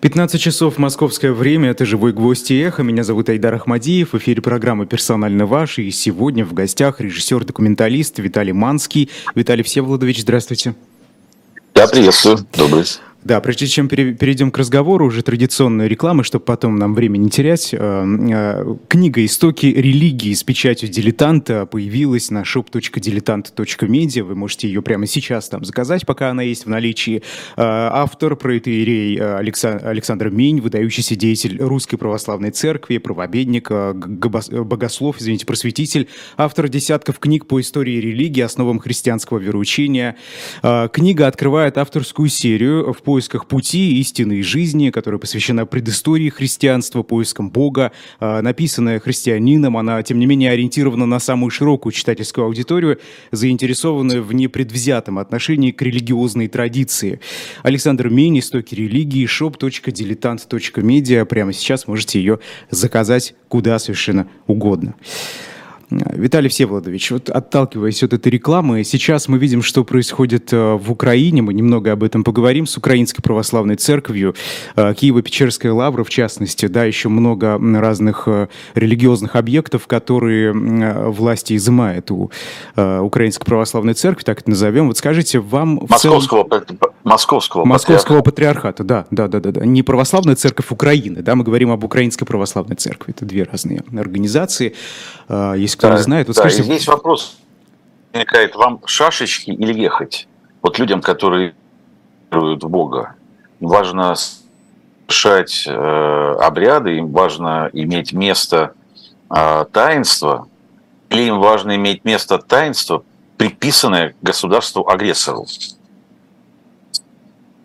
15 часов московское время, это «Живой гвоздь и эхо». Меня зовут Айдар Ахмадиев, в эфире программы «Персонально ваш». И сегодня в гостях режиссер-документалист Виталий Манский. Виталий Всеволодович, здравствуйте. Да, приветствую. Добрый. Да, прежде чем перейдем к разговору, уже традиционная реклама, чтобы потом нам время не терять. Э, э, книга «Истоки религии» с печатью дилетанта появилась на shop.diletant.media. Вы можете ее прямо сейчас там заказать, пока она есть в наличии. Э, автор, протеерей Александр Мень, выдающийся деятель Русской Православной Церкви, правобедник, богослов, извините, просветитель, автор десятков книг по истории религии, основам христианского вероучения. Книга открывает авторскую серию в поисках пути истины и жизни, которая посвящена предыстории христианства, поискам Бога, а, написанная христианином, она, тем не менее, ориентирована на самую широкую читательскую аудиторию, заинтересованную в непредвзятом отношении к религиозной традиции. Александр Мень, «Истоки религии», shop.diletant.media. Прямо сейчас можете ее заказать куда совершенно угодно. Виталий Всеволодович, вот отталкиваясь от этой рекламы, сейчас мы видим, что происходит э, в Украине, мы немного об этом поговорим, с Украинской Православной Церковью, э, Киево-Печерская лавра, в частности, да, еще много разных э, религиозных объектов, которые власти изымают у Украинской Православной Церкви, так это назовем. Вот скажите, вам... Московского, целом... Московского, Московского патриархата. патриархата, да, да, да, да, да. Не Православная Церковь Украины, да, мы говорим об Украинской Православной Церкви. Это две разные организации. Есть кто да, не знает. Вот да, скажите... здесь вопрос возникает, вам шашечки или ехать? Вот людям, которые веруют в Бога, важно совершать э, обряды, им важно иметь место э, таинства, или им важно иметь место таинства, приписанное государству-агрессору?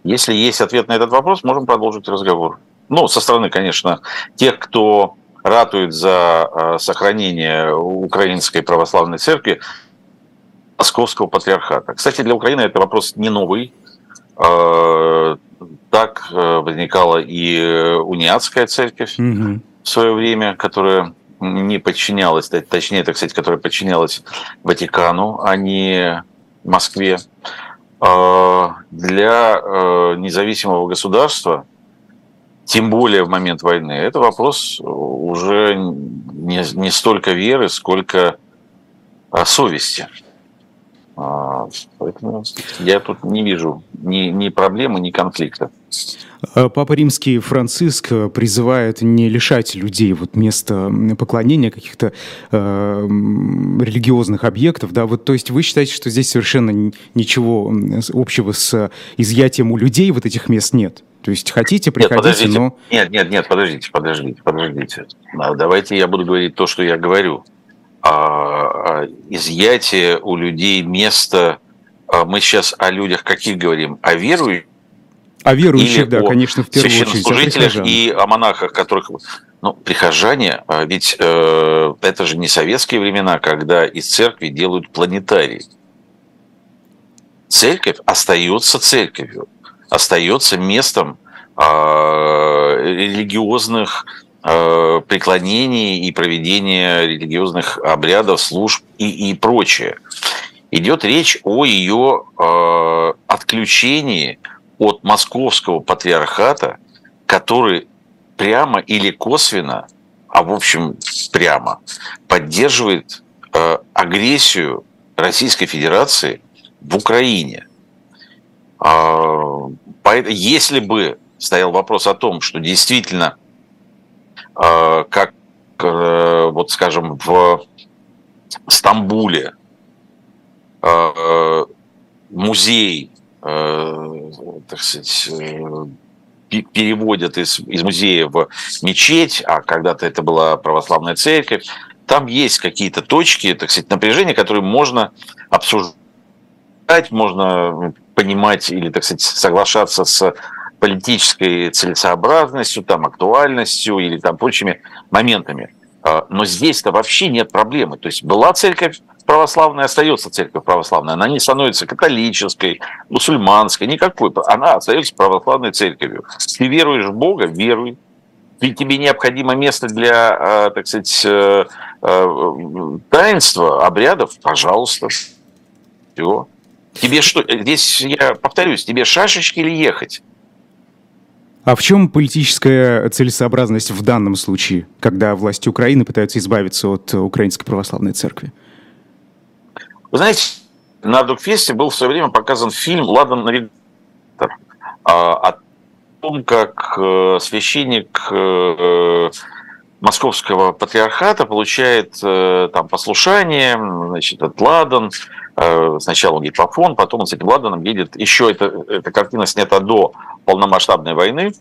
Если есть ответ на этот вопрос, можем продолжить разговор. Ну, со стороны, конечно, тех, кто ратует за э, сохранение Украинской Православной Церкви, Московского Патриархата. Кстати, для Украины это вопрос не новый. Э, так э, возникала и униатская церковь угу. в свое время, которая не подчинялась, точнее, это, кстати, которая подчинялась Ватикану, а не Москве. Для независимого государства тем более в момент войны, это вопрос уже не, не столько веры, сколько а, совести. А, поэтому я тут не вижу ни, ни проблемы, ни конфликта. А, Папа Римский Франциск призывает не лишать людей вот места поклонения каких-то э, религиозных объектов, да, вот, то есть вы считаете, что здесь совершенно ничего общего с изъятием у людей вот этих мест нет? То есть хотите, приходите, нет, но... Нет, нет, нет, подождите, подождите, подождите. Давайте я буду говорить то, что я говорю. А, а, изъятие у людей места... А, мы сейчас о людях каких говорим? О верующих? О верующих, да, конечно, в первую очередь. Священнослужителях и о монахах, которых... Ну, прихожане, ведь э, это же не советские времена, когда из церкви делают планетарий. Церковь остается церковью остается местом а, религиозных а, преклонений и проведения религиозных обрядов, служб и, и прочее. Идет речь о ее э, отключении от московского патриархата, который прямо или косвенно, а в общем прямо, поддерживает э, агрессию Российской Федерации в Украине. Если бы стоял вопрос о том, что действительно, э, как, э, вот скажем, в Стамбуле э, музей, так сказать, переводят из, из музея в мечеть, а когда-то это была православная церковь, там есть какие-то точки, так сказать, напряжения, которые можно обсуждать, можно понимать или, так сказать, соглашаться с политической целесообразностью, там, актуальностью или там прочими моментами. А, но здесь-то вообще нет проблемы. То есть была церковь православная, остается церковь православная. Она не становится католической, мусульманской, никакой. Она остается православной церковью. Ты веруешь в Бога, веруй. И тебе необходимо место для, а, так сказать, э, э, таинства, обрядов, пожалуйста. Все. Тебе что, здесь я повторюсь, тебе шашечки или ехать? А в чем политическая целесообразность в данном случае, когда власти Украины пытаются избавиться от Украинской православной церкви? Вы знаете, на Дукфесте был в свое время показан фильм «Ладан навигатор» о том, как э, священник э, московского патриархата получает э, там послушание, значит, от Ладан, сначала он гипофон, потом он с этим Ладаном едет, еще эта, эта картина снята до полномасштабной войны,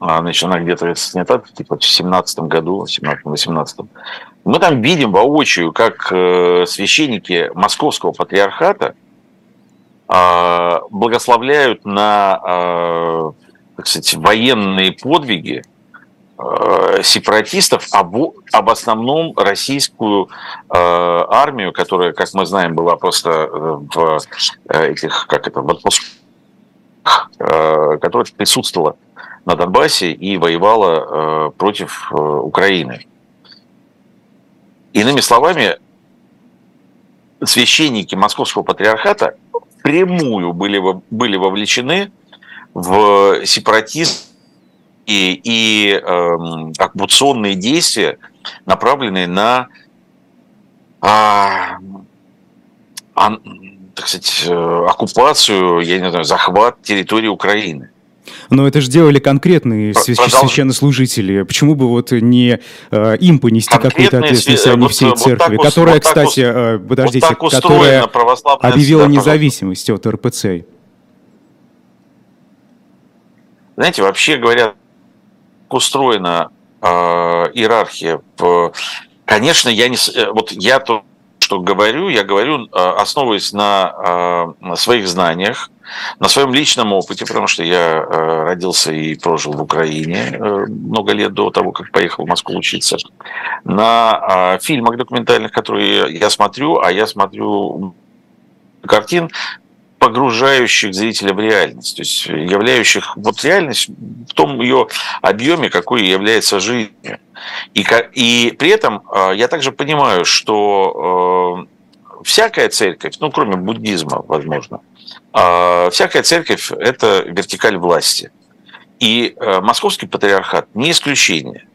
а, значит, она где-то снята типа, в 17 году, 17-18. Мы там видим воочию, как священники московского патриархата а, благословляют на а, так сказать, военные подвиги а, сепаратистов об, об основном российскую армию, которая, как мы знаем, была просто э, в э, этих, как это, в отпусках, которая присутствовала на Донбассе и воевала против э, Украины. Иными словами, священники Московского патриархата прямую были, были вовлечены в сепаратизм и, и э, оккупационные действия, направленные на а, а, так сказать, э, оккупацию, я не знаю, захват территории Украины. Но это же делали конкретные Продолж... священнослужители. Почему бы вот не э, им понести какую-то ответственность, а не всей вот церкви, вот которая, вот кстати, э, подождите, вот которая объявила независимость от РПЦ? Знаете, вообще говоря, устроена э, иерархия. Конечно, я не, э, вот я то, что говорю, я говорю, э, основываясь на э, своих знаниях, на своем личном опыте, потому что я родился и прожил в Украине много лет до того, как поехал в Москву учиться, на фильмах документальных, которые я смотрю, а я смотрю картин, погружающих зрителя в реальность, то есть являющих вот реальность в том ее объеме, какой является жизнь. И, и при этом я также понимаю, что всякая церковь, ну, кроме буддизма, возможно, а, всякая церковь – это вертикаль власти. И э, московский патриархат не исключение.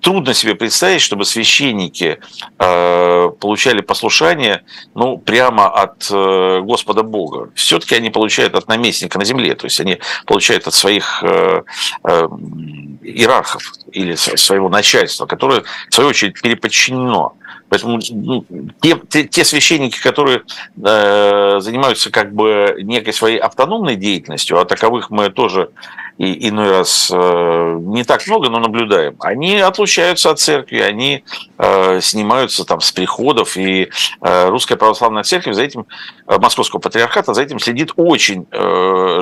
Трудно себе представить, чтобы священники э, получали послушание ну, прямо от э, Господа Бога. Все-таки они получают от наместника на земле, то есть они получают от своих иерархов или своего начальства, которое, в свою очередь, переподчинено Поэтому ну, те, те, те священники, которые э, занимаются как бы некой своей автономной деятельностью, а таковых мы тоже и иной раз э, не так много, но наблюдаем, они отлучаются от церкви, они э, снимаются там с приходов, и э, Русская Православная Церковь за этим, Московского Патриархата за этим следит очень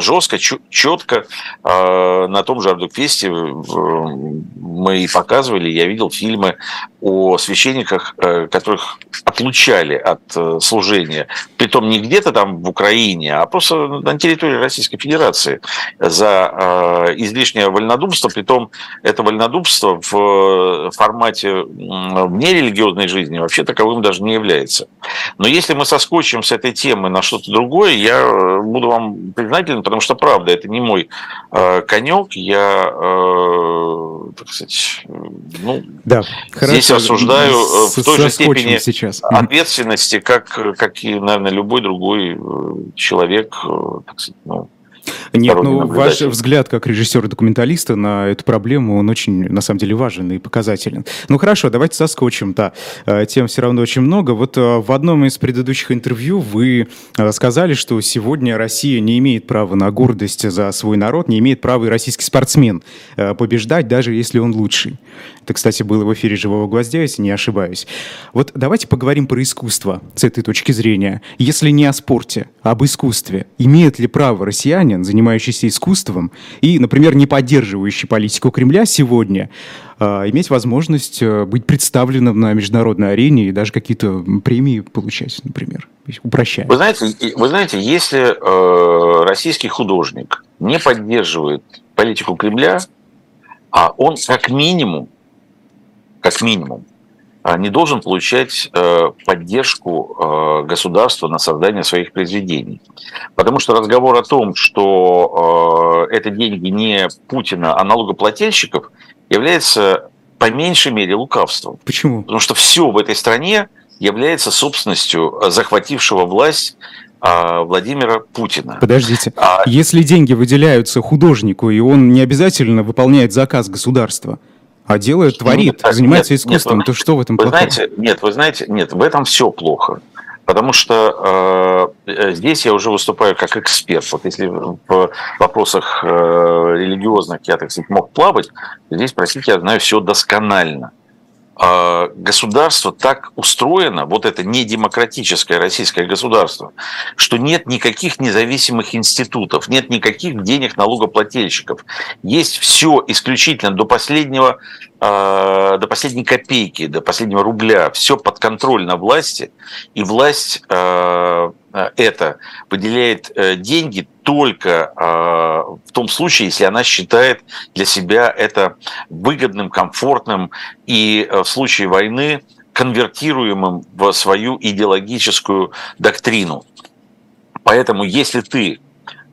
жестко, четко. На том же Ардукфесте мы и показывали, я видел фильмы о священниках, которых отлучали от служения, притом не где-то там в Украине, а просто на территории Российской Федерации за Э, излишнее вольнодумство, притом это вольнодумство в э, формате нерелигиозной жизни вообще таковым даже не является. Но если мы соскочим с этой темы на что-то другое, я э, буду вам признателен, потому что правда, это не мой конек, я, так сказать, ну, да, здесь хорошо. осуждаю в той же степени сейчас. ответственности, как, как и, наверное, любой другой человек, так сказать, ну, нет, ну ваш взгляд как режиссера-документалиста на эту проблему, он очень, на самом деле, важен и показателен. Ну хорошо, давайте соскочим, да. Э, тем все равно очень много. Вот э, в одном из предыдущих интервью вы э, сказали, что сегодня Россия не имеет права на гордость за свой народ, не имеет права и российский спортсмен побеждать, даже если он лучший. Это, кстати, было в эфире «Живого гвоздя», если не ошибаюсь. Вот давайте поговорим про искусство с этой точки зрения. Если не о спорте, об искусстве. Имеет ли право россиянин, занимающийся искусством и, например, не поддерживающий политику Кремля сегодня, э, иметь возможность э, быть представленным на международной арене и даже какие-то премии получать, например, упрощая. Вы знаете, вы знаете если э, российский художник не поддерживает политику Кремля, а он как минимум как минимум, не должен получать поддержку государства на создание своих произведений. Потому что разговор о том, что это деньги не Путина, а налогоплательщиков, является по меньшей мере лукавством. Почему? Потому что все в этой стране является собственностью захватившего власть а, Владимира Путина. Подождите, а... если деньги выделяются художнику, и он не обязательно выполняет заказ государства, а делает, творит, ну, занимается нет, искусством, нет, то что в этом вы плохого? Знаете, нет, вы знаете, нет, в этом все плохо. Потому что э, здесь я уже выступаю как эксперт. Вот если в вопросах э, религиозных я, так сказать, мог плавать, здесь, простите, я знаю все досконально. А, государство так устроено, вот это недемократическое российское государство, что нет никаких независимых институтов, нет никаких денег налогоплательщиков. Есть все исключительно до последнего, а, до последней копейки, до последнего рубля, все под контроль на власти, и власть а, это выделяет э, деньги только а, в том случае, если она считает для себя это выгодным, комфортным и э, в случае войны конвертируемым в свою идеологическую доктрину. Поэтому если ты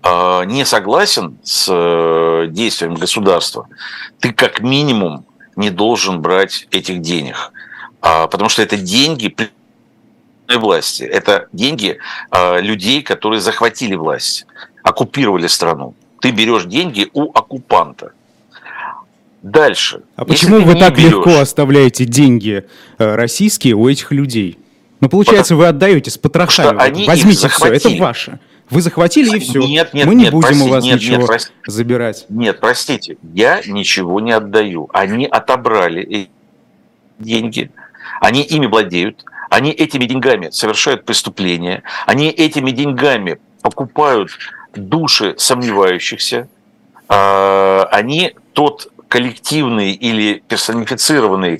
а, не согласен с э, действием государства, ты как минимум не должен брать этих денег, а, потому что это деньги власти, это деньги людей, которые захватили власть оккупировали страну. Ты берешь деньги у оккупанта. Дальше. А почему вы так берешь... легко оставляете деньги э, российские у этих людей? Ну, получается, Потому... вы отдаете с потрохами. Они Возьмите все, это ваше. Вы захватили и все. Нет, нет, Мы не нет, будем прости, у вас нет, ничего нет, прости. забирать. Нет, простите, я ничего не отдаю. Они отобрали деньги, они ими владеют, они этими деньгами совершают преступления, они этими деньгами покупают души сомневающихся, а, они тот коллективный или персонифицированный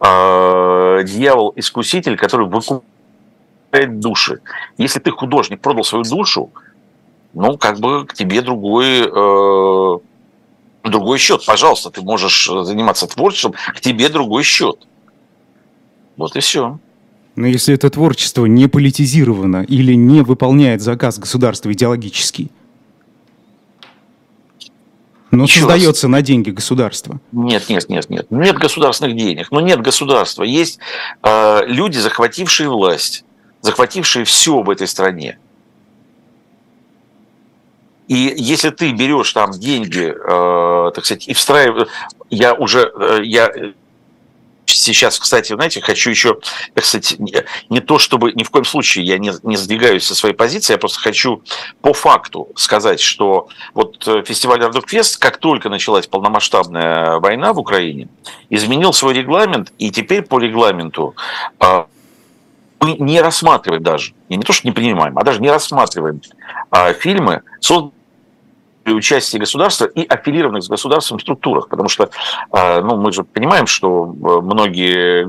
а, дьявол-искуситель, который выкупает души. Если ты художник, продал свою душу, ну, как бы к тебе другой, э, другой счет. Пожалуйста, ты можешь заниматься творчеством, к тебе другой счет. Вот и все. Но если это творчество не политизировано или не выполняет заказ государства идеологический, но Еще создается раз. на деньги государства. Нет, нет, нет, нет. Нет государственных денег. Но нет государства. Есть э, люди, захватившие власть, захватившие все в этой стране. И если ты берешь там деньги, э, так сказать, и встраиваешь, я уже, э, я сейчас, кстати, знаете, хочу еще, кстати, не то чтобы ни в коем случае я не, не сдвигаюсь со своей позиции, я просто хочу по факту сказать, что вот э, фестиваль Ардукфест, как только началась полномасштабная война в Украине, изменил свой регламент, и теперь по регламенту а, мы не рассматриваем даже, не то, что не принимаем, а даже не рассматриваем а, фильмы, созданные участии государства и аффилированных с государством структурах, потому что а, ну, мы же понимаем, что э, многие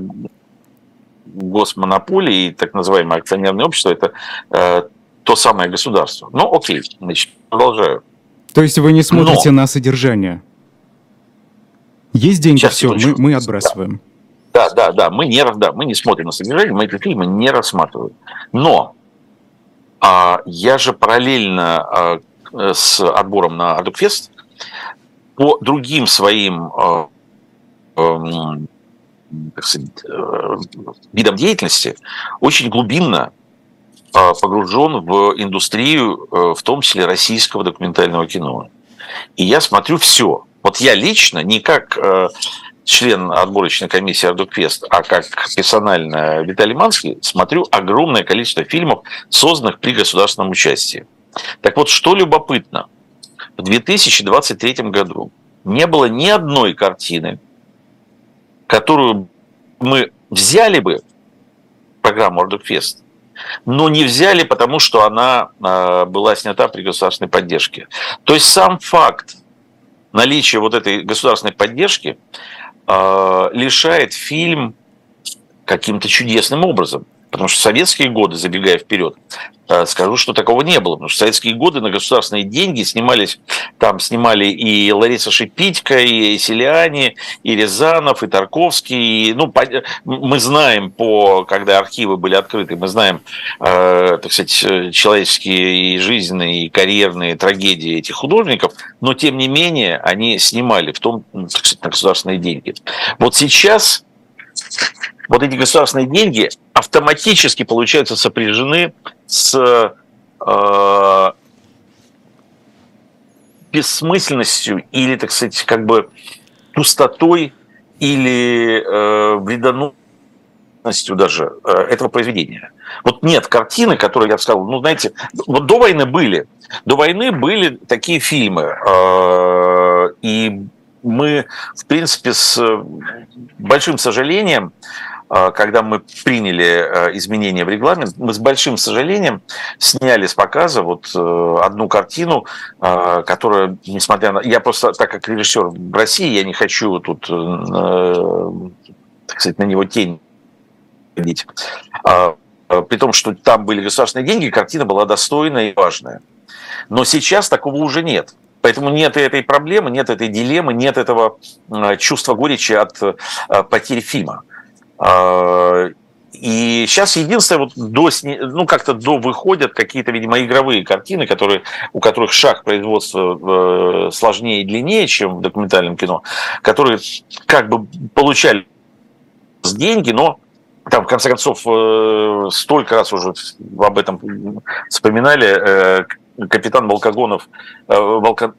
госмонополии и так называемые акционерные общества – это э, то самое государство. Ну, окей, значит, продолжаю. То есть вы не смотрите Но... на содержание? Есть деньги, Сейчас, все, мы, мы отбрасываем. Да, да, да, мы не, да, мы не смотрим на содержание, мы эти фильмы не рассматриваем. Но а, я же параллельно а, с отбором на Ардукфест по другим своим э, эм, э, видам деятельности очень глубинно погружен в индустрию, в том числе российского документального кино. И я смотрю все. Вот я лично, не как член отборочной комиссии Ардуквест, а как персонально Виталий Манский, смотрю огромное количество фильмов, созданных при государственном участии. Так вот, что любопытно, в 2023 году не было ни одной картины, которую мы взяли бы в программу Ардукфест, но не взяли, потому что она а, была снята при государственной поддержке. То есть сам факт наличия вот этой государственной поддержки а, лишает фильм каким-то чудесным образом Потому что в советские годы, забегая вперед, э, скажу, что такого не было. Потому что в советские годы на государственные деньги снимались, там снимали и Лариса Шипитько, и Селиани, и Рязанов, и Тарковский. И, ну, мы знаем, по, когда архивы были открыты, мы знаем, э, так сказать, человеческие и жизненные, и карьерные трагедии этих художников, но тем не менее они снимали в том, так сказать, на государственные деньги. Вот сейчас вот эти государственные деньги автоматически, получаются, сопряжены с э, бессмысленностью или, так сказать, как бы пустотой или э, вредоносностью даже э, этого произведения. Вот нет картины, которые, я сказал, ну, знаете, вот до войны были, до войны были такие фильмы, э, и мы, в принципе, с большим сожалением а, когда мы приняли а, изменения в регламент, мы с большим сожалением сняли с показа вот э, одну картину, а, которая, несмотря на... Я просто, так как режиссер в России, я не хочу тут, э, так сказать, на него тень видеть. При том, что там были государственные деньги, картина была достойная и важная. Но сейчас такого уже нет. Поэтому нет этой проблемы, нет этой дилеммы, нет этого чувства горечи от потери фильма. А, и сейчас единственное, вот до, ну как-то до выходят какие-то, видимо, игровые картины, которые, у которых шаг производства э, сложнее и длиннее, чем в документальном кино, которые как бы получали деньги, но там, в конце концов, э, столько раз уже об этом вспоминали, э, капитан Волкогонов, Волка,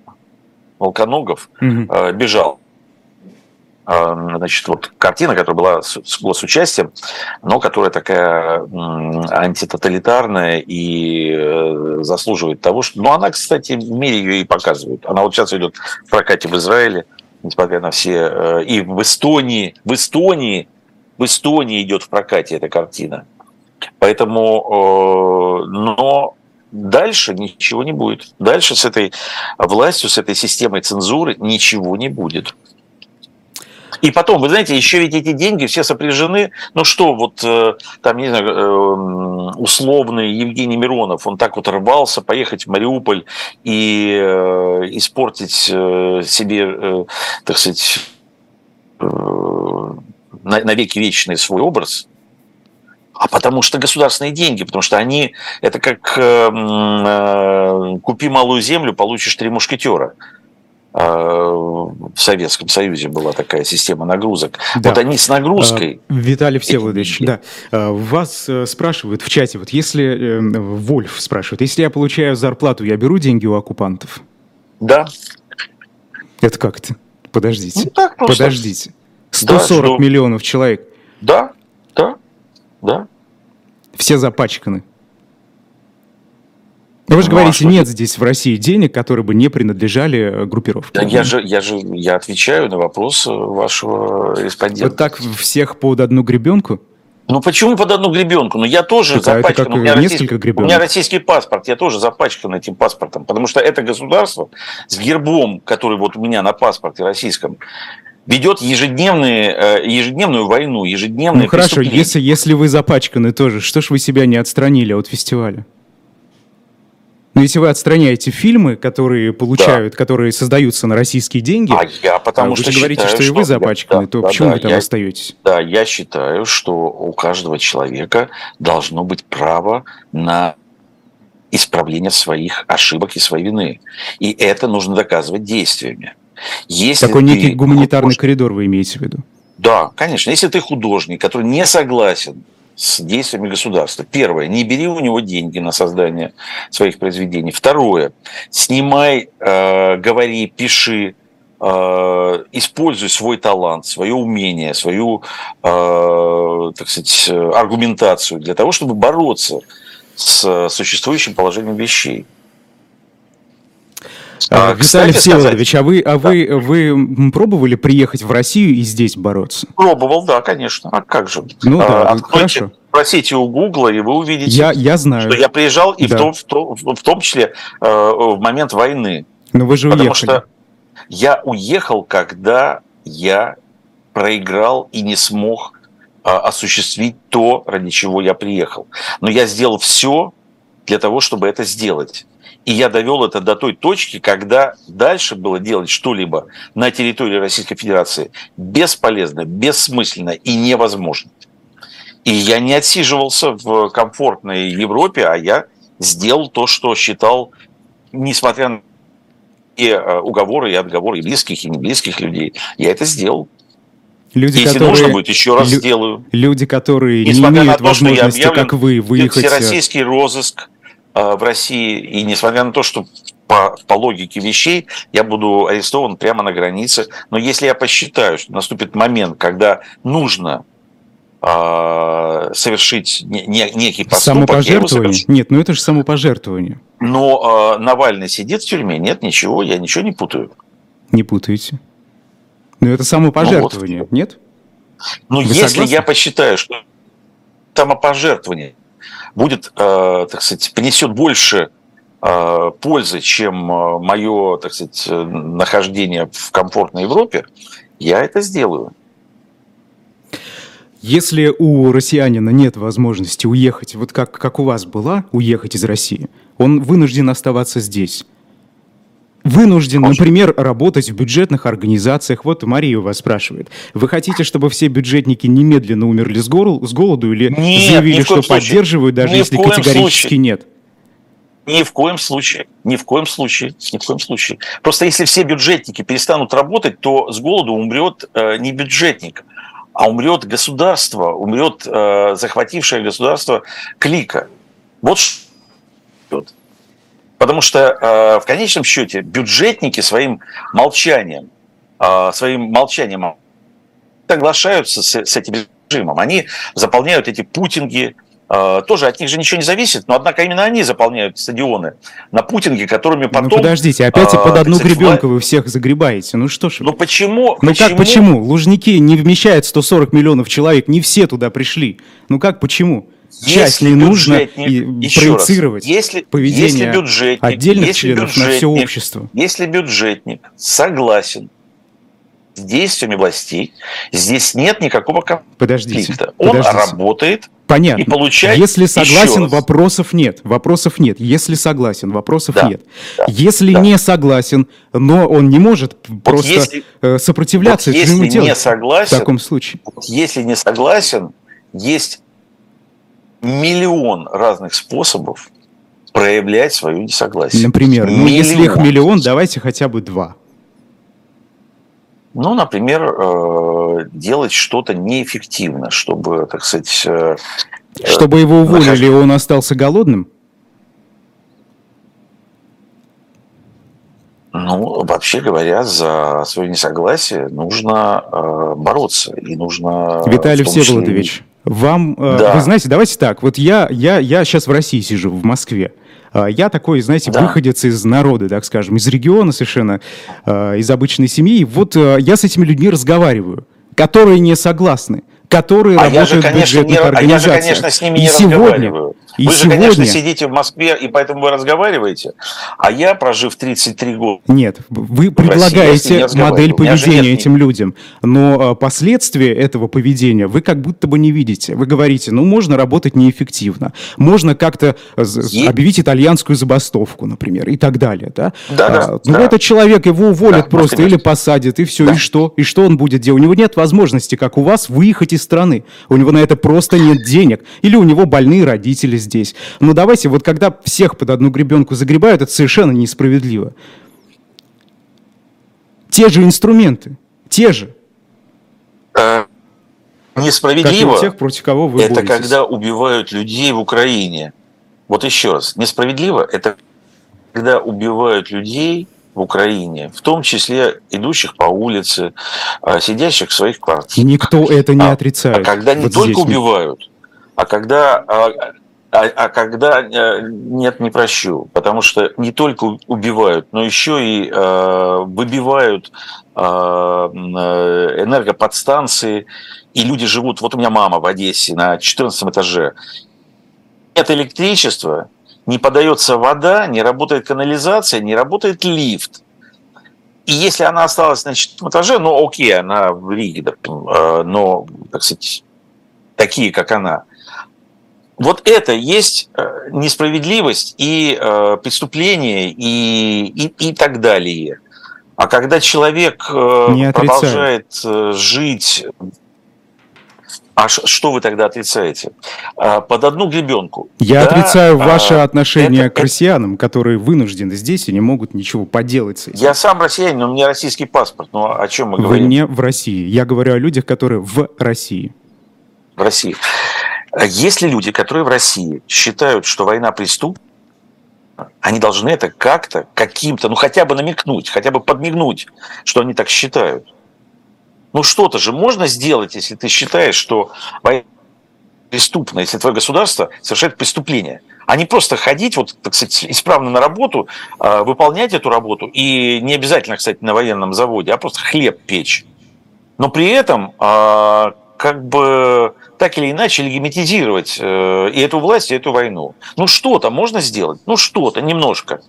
Волконогов угу. бежал а, значит, вот картина, которая была с, была с участием, но которая такая антитоталитарная и э, заслуживает того, что... Ну, она, кстати, в мире ее и показывают. Она вот сейчас идет в прокате в Израиле, несмотря на все... Э, и в Эстонии, в Эстонии, в Эстонии идет в прокате эта картина. Поэтому... Э, но дальше ничего не будет. Дальше с этой властью, с этой системой цензуры ничего не будет. И потом, вы знаете, еще ведь эти деньги все сопряжены, ну что, вот э, там, не знаю, э, условный Евгений Миронов, он так вот рвался поехать в Мариуполь и э, испортить себе, так сказать, на веки вечный свой образ, а потому что государственные деньги, потому что они, это как купи малую землю, получишь три мушкетера. А, в Советском Союзе была такая система нагрузок. Да. Вот они с нагрузкой. А, Виталий Всеволодович, да. А, вас э, спрашивают в чате, вот если, э, Вольф спрашивает, если я получаю зарплату, я беру деньги у оккупантов? Да. Это как это? Подождите. Ну, так просто. Подождите. 140 да, миллионов человек. Да, да. Все запачканы. Но вы же ну, говорите, а нет здесь в России денег, которые бы не принадлежали э, группировке. Да, я же, я же я отвечаю на вопрос э, вашего респондента. Вот так всех под одну гребенку? Ну почему под одну гребенку? Ну я тоже так, запачкан. у, меня несколько гребенок. у меня российский паспорт, я тоже запачкан этим паспортом, потому что это государство с гербом, который вот у меня на паспорте российском, ведет ежедневные, э, ежедневную войну, ежедневные Ну хорошо, если, если вы запачканы тоже, что ж вы себя не отстранили от фестиваля? Но если вы отстраняете фильмы, которые получают, да. которые создаются на российские деньги, а я потому вы что же говорите, что, что и вы запачканы, да, то да, почему да, вы там я, остаетесь? Да, я считаю, что у каждого человека должно быть право на исправление своих ошибок и своей вины. И это нужно доказывать действиями. Если Такой некий гуманитарный художник... коридор вы имеете в виду? Да, конечно. Если ты художник, который не согласен с действиями государства. Первое, не бери у него деньги на создание своих произведений. Второе, снимай, э, говори, пиши, э, используй свой талант, свое умение, свою, э, так сказать, аргументацию для того, чтобы бороться с существующим положением вещей. А, Виталий Всеволодович, а вы, а да. вы, вы пробовали приехать в Россию и здесь бороться? Пробовал, да, конечно. А как же? Ну да, а, Откройте, хорошо. Спросите у Гугла, и вы увидите, я, я знаю. что я приезжал и да. в, том, в, том, в том числе э, в момент войны. Но вы же Потому уехали. что я уехал, когда я проиграл и не смог осуществить то, ради чего я приехал. Но я сделал все для того, чтобы это сделать. И я довел это до той точки, когда дальше было делать что-либо на территории Российской Федерации бесполезно, бессмысленно и невозможно. И я не отсиживался в комфортной Европе, а я сделал то, что считал, несмотря на и э, уговоры, и отговоры и близких, и не близких людей, я это сделал. Люди, Если которые, нужно будет, еще раз лю- сделаю. Люди, которые Несмотря не на имеют то, что я возможности, объявлен как вы, выехать... Всероссийский розыск э, в России, и несмотря на то, что по, по логике вещей я буду арестован прямо на границе, но если я посчитаю, что наступит момент, когда нужно э, совершить не- не- некий поступок, Самопожертвование? Нет, ну это же самопожертвование. Но э, Навальный сидит в тюрьме? Нет, ничего, я ничего не путаю. Не путайте. Ну это самопожертвование, нет? Но Вы если согласны? я посчитаю, что самопожертвование будет, э, так сказать, принесет больше э, пользы, чем мое, так сказать, э, нахождение в комфортной Европе, я это сделаю. Если у россиянина нет возможности уехать, вот как, как у вас была, уехать из России, он вынужден оставаться здесь. Вынужден, например, работать в бюджетных организациях. Вот Мария у вас спрашивает. Вы хотите, чтобы все бюджетники немедленно умерли с, гору- с голоду или Нет, заявили, что случае. поддерживают, даже Ни если категорически случае. нет? Ни в коем случае, ни в коем случае, ни в коем случае. Просто если все бюджетники перестанут работать, то с голоду умрет э, не бюджетник, а умрет государство, умрет э, захватившее государство клика. Вот что. Потому что э, в конечном счете бюджетники своим молчанием, э, своим молчанием соглашаются с, с этим режимом. Они заполняют эти путинги, э, тоже от них же ничего не зависит, но однако именно они заполняют стадионы на путинге, которыми потом... ну подождите, опять и э, под одну гребенку вы всех загребаете. Ну что ж. Ну почему? Ну как почему? Лужники не вмещает 140 миллионов человек, не все туда пришли. Ну как почему? Часть не нужно бюджетник- и еще раз, проецировать если, поведение если бюджетник, отдельных если членов на все бюджетник- общество. Если бюджетник согласен с действиями властей, здесь нет никакого Подождите. конфликта. Он подождите. работает Понятно. и получает Если согласен, вопросов нет. Вопросов нет. Если согласен, вопросов Да, нет. да, если да. не согласен, но он не может просто если- э, сопротивляться, вот это же ему если не делать в согласен, таком случае. вот если не согласен, есть миллион разных способов проявлять свое несогласие. Например, ну, если их Миллион. давайте хотя бы два. Ну, например, э, делать что-то неэффективно, чтобы, так сказать, э, Чтобы его уволили, и он остался голодным? Ну, вообще говоря, за свое несогласие нужно э, бороться. И нужно... Виталий числе- Всеволодович, вам, э, Да. вы знаете, давайте так, вот я, я, я сейчас в России сижу, в Москве. А, Я такой, знаете, Да. выходец из народа, так скажем, из региона совершенно, э, из обычной семьи. И вот э, я с этими людьми разговариваю, которые не согласны, которые А я же, работают в конечно, не, бюджетных а я же, организациях. конечно, с ними И не сегодня, разговариваю. и вы же, конечно, сегодня- сидите в Москве, и поэтому вы разговариваете. А я, прожив 33 года, Нет, вы России предлагаете разговаривал. модель поведения нет этим людям, но э, последствия этого поведения вы как будто бы не видите. Вы говорите, ну можно работать неэффективно, можно как-то э, з- Е- объявить итальянскую забастовку, например, и так далее, да? Да-да, А, ну да. этот человек его уволят Да, просто конечно. или посадят и все, Да. и что, и что он будет делать? У него нет возможности, как у вас, выехать из страны. У него на это просто нет денег, или у него больные родители здесь. Ну давайте, вот когда всех под одну гребенку загребают, это совершенно несправедливо. Те же инструменты, те же. э, Как несправедливо, тех, против кого вы это боретесь. когда убивают людей в Украине. Вот еще раз, несправедливо, это когда убивают людей в Украине, в том числе идущих по улице, э, сидящих в своих квартирах. Никто это не А- отрицает. А когда не Вот только убивают, а когда, а, а- а когда э, нет, не прощу, потому что не только убивают, но еще и э, выбивают э, э, энергоподстанции, и люди живут. Вот у меня мама в Одессе на 14 этаже. Нет электричества, не подается вода, не работает канализация, не работает лифт. И если она осталась на четвертом этаже, ну окей, она в Риге, э, но, так сказать, такие, как она. Вот это есть э, несправедливость и э, преступление и, и, и так далее. А когда человек продолжает жить а что вы тогда отрицаете? А, под одну гребенку. Я да, отрицаю а, ваше отношение это, к россиянам, которые вынуждены здесь и не могут ничего поделать с этим. Я сам россиянин, но у меня российский паспорт. Ну о чем мы вы говорим? Вы не в России. Я говорю о людях, которые в России. В России. Если люди, которые в России считают, что война преступна, они должны это как-то, каким-то, ну хотя бы намекнуть, хотя бы подмигнуть, что они так считают. Ну что-то же можно сделать, если ты считаешь, что война если твое государство совершает преступление. А не просто ходить, вот, так сказать, исправно на работу, а, выполнять эту работу, и не обязательно, кстати, на военном заводе, а просто хлеб печь. Но при этом а, как бы так или иначе легимитизировать э, и эту власть, и эту войну. Ну что-то можно сделать, ну что-то, немножко,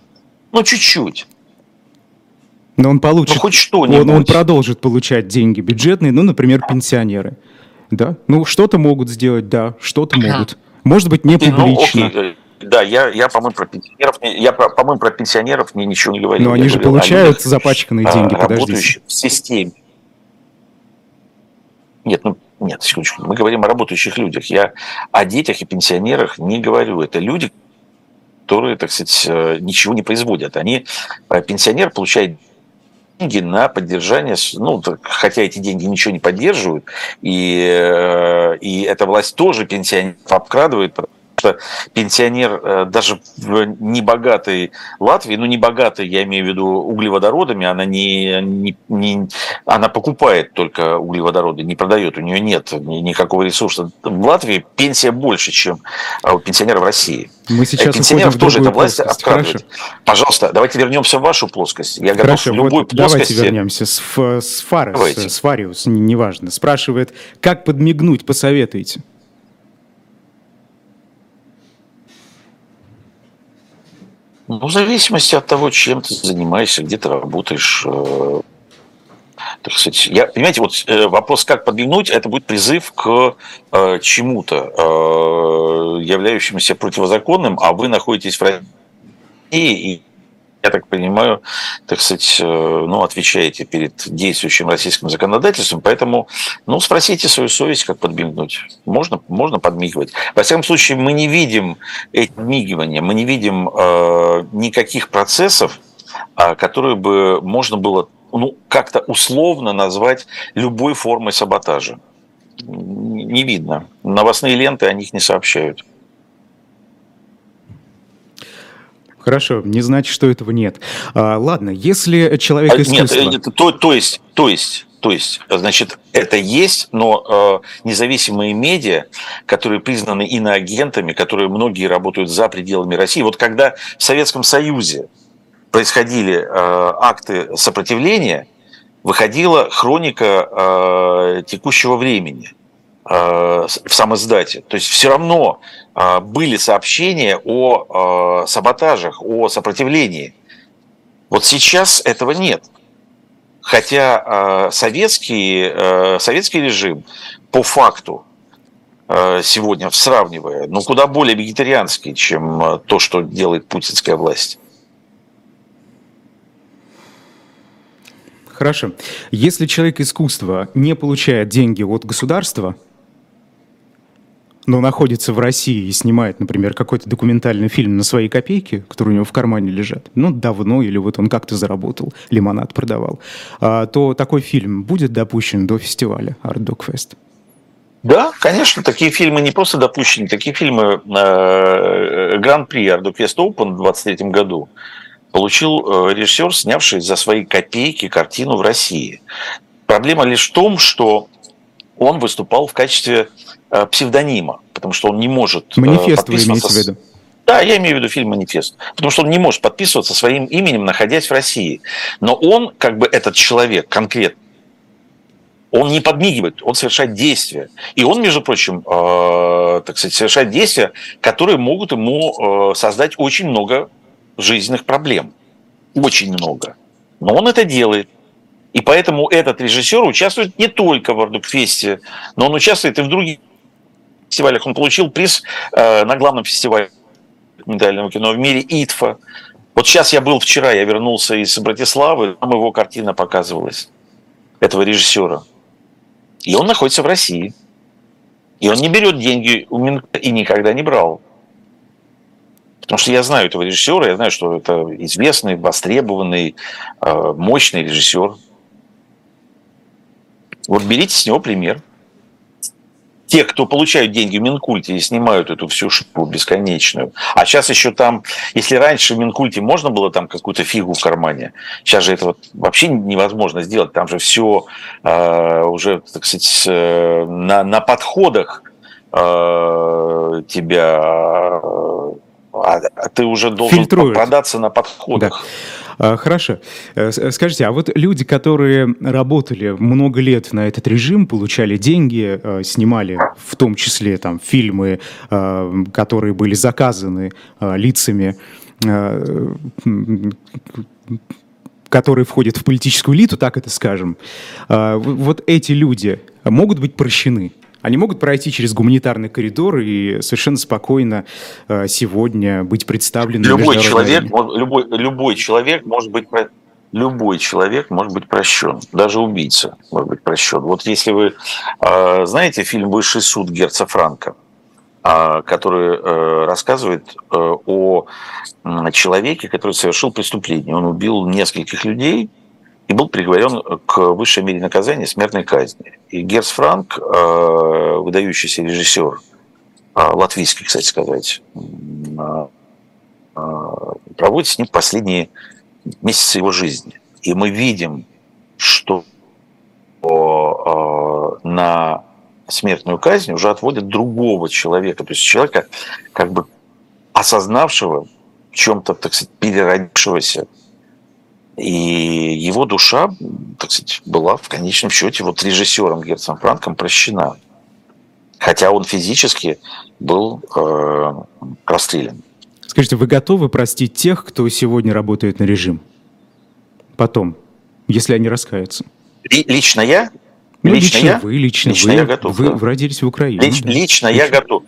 ну чуть-чуть. Но он получит, ну, хоть что он, он продолжит получать деньги бюджетные, ну, например, пенсионеры. Да? Ну, что-то могут сделать, да, что-то могут. Может быть, не ну, публично. Ну, да, я, я по-моему, про пенсионеров, я, по-моему, про пенсионеров мне ничего не говорил. Но они же получают они, запачканные а, деньги, работающие в системе. Нет, ну, нет, секундочку. Мы говорим о работающих людях. Я о детях и пенсионерах не говорю. Это люди, которые, так сказать, э, ничего не производят. Они, э, пенсионер получает деньги на поддержание, ну, хотя эти деньги ничего не поддерживают, и, э, и эта власть тоже пенсионеров обкрадывает, что пенсионер э, даже в небогатой Латвии, ну небогатой, я имею в виду углеводородами, она не, не, не она покупает только углеводороды, не продает, у нее нет никакого ресурса. В Латвии пенсия больше, чем у пенсионера в России. Мы сейчас Пенсионеров тоже эта власть обкрадывает. Пожалуйста, давайте вернемся в вашу плоскость. Я Хорошо, готов в любой вот плоскости. Давайте вернемся. с с Фарес, с Фариус, неважно, спрашивает, как подмигнуть, посоветуйте. Ну, в зависимости от того, чем ты занимаешься, где ты работаешь. Э, так сказать, я, понимаете, вот э, вопрос, как подвигнуть, это будет призыв к э, чему-то, являющемуся противозаконным, а вы находитесь в России и я так понимаю, так сказать, э, ну, отвечаете перед действующим российским законодательством, поэтому, ну, спросите свою совесть, как подмигнуть. Можно, можно подмигивать. Во всяком случае, мы не видим эти подмигивания, мы не видим э, никаких процессов, э, которые бы можно было ну, как-то условно назвать любой формой саботажа. Не видно. Новостные ленты о них не сообщают. Хорошо, не значит, что этого нет. А, ладно, если человек а, искусства... Нет, то, то есть, то есть, то есть, значит, это есть, но э, независимые медиа, которые признаны иноагентами, которые многие работают за пределами России. Вот когда в Советском Союзе происходили э, акты сопротивления, выходила хроника э, текущего времени. Э, в самоздате. То есть все равно э, были сообщения о э, саботажах, о сопротивлении. Вот сейчас этого нет. Хотя советский, советский режим по факту сегодня, сравнивая, ну, куда более вегетарианский, чем то, что делает путинская власть. Хорошо. Если человек искусства не получает деньги от государства, но находится в России и снимает, например, какой-то документальный фильм на свои копейки, которые у него в кармане лежат, ну, давно, или вот он как-то заработал, лимонад продавал, а, то такой фильм будет допущен до фестиваля Art Dog Fest? Да, конечно, такие фильмы не просто допущены, такие фильмы э, Гран-при Art Dog Fest Open в 2023 году получил э, режиссер, снявший за свои копейки картину в России. Проблема лишь в том, что он выступал в качестве Э, псевдонима, потому что он не может э, Манифест вы имеете в виду? Да, я имею в виду фильм «Манифест». Потому что он не может подписываться своим именем, находясь в России. Но он, как бы этот человек конкретно, он не подмигивает, он совершает действия. И он, между прочим, э, так сказать, совершает действия, которые могут ему э, создать очень много жизненных проблем. Очень много. Но он это делает. И поэтому этот режиссер участвует не только в Ардукфесте, но он участвует и в других фестивалях. Он получил приз э, на главном фестивале документального кино в мире ИТФА. Вот сейчас я был вчера, я вернулся из Братиславы, там его картина показывалась, этого режиссера. И он находится в России. И он не берет деньги у Минкульта и никогда не брал. Потому что я знаю этого режиссера, я знаю, что это известный, востребованный, э, мощный режиссер. Вот берите с него пример те, кто получают деньги в Минкульте и снимают эту всю шипу бесконечную. А сейчас еще там, если раньше в Минкульте можно было там какую-то фигу в кармане, сейчас же это вот вообще невозможно сделать. Там же все э, уже, так сказать, э, на, на подходах э, тебя а, а ты уже должен Фильтрует. продаться на подходах. Да. Хорошо. Э, скажите, а вот люди, которые работали много лет на этот режим, получали деньги, э, снимали в том числе там фильмы, э, которые были заказаны лицами которые входят в политическую элиту, так это скажем, вот эти люди могут быть прощены? Они могут пройти через гуманитарный коридор и совершенно спокойно э, сегодня быть представлены. Любой человек, любой, любой человек может быть любой человек может быть прощен, даже убийца может быть прощен. Вот если вы э, знаете фильм «Высший суд» Герца Франка, э, который рассказывает о человеке, который совершил преступление. Он убил нескольких людей, и был приговорен к высшей мере наказания смертной казни. И Герц Франк, э, выдающийся режиссер, э, латвийский, кстати сказать, э, проводит с ним последние месяцы его жизни. И мы видим, что на смертную казнь уже отводят другого человека, то есть человека, как бы осознавшего, в чем-то, так сказать, переродившегося и его душа, так сказать, была в конечном счете вот режиссером Герцем Франком прощена. Хотя он физически был э, расстрелян. Скажите, вы готовы простить тех, кто сегодня работает на режим? Потом, если они раскаются. И, лично я? Ну, лично, лично я? вы, лично, лично вы. Я готов, вы да. родились в Украине. Лич, да. Лично я готов.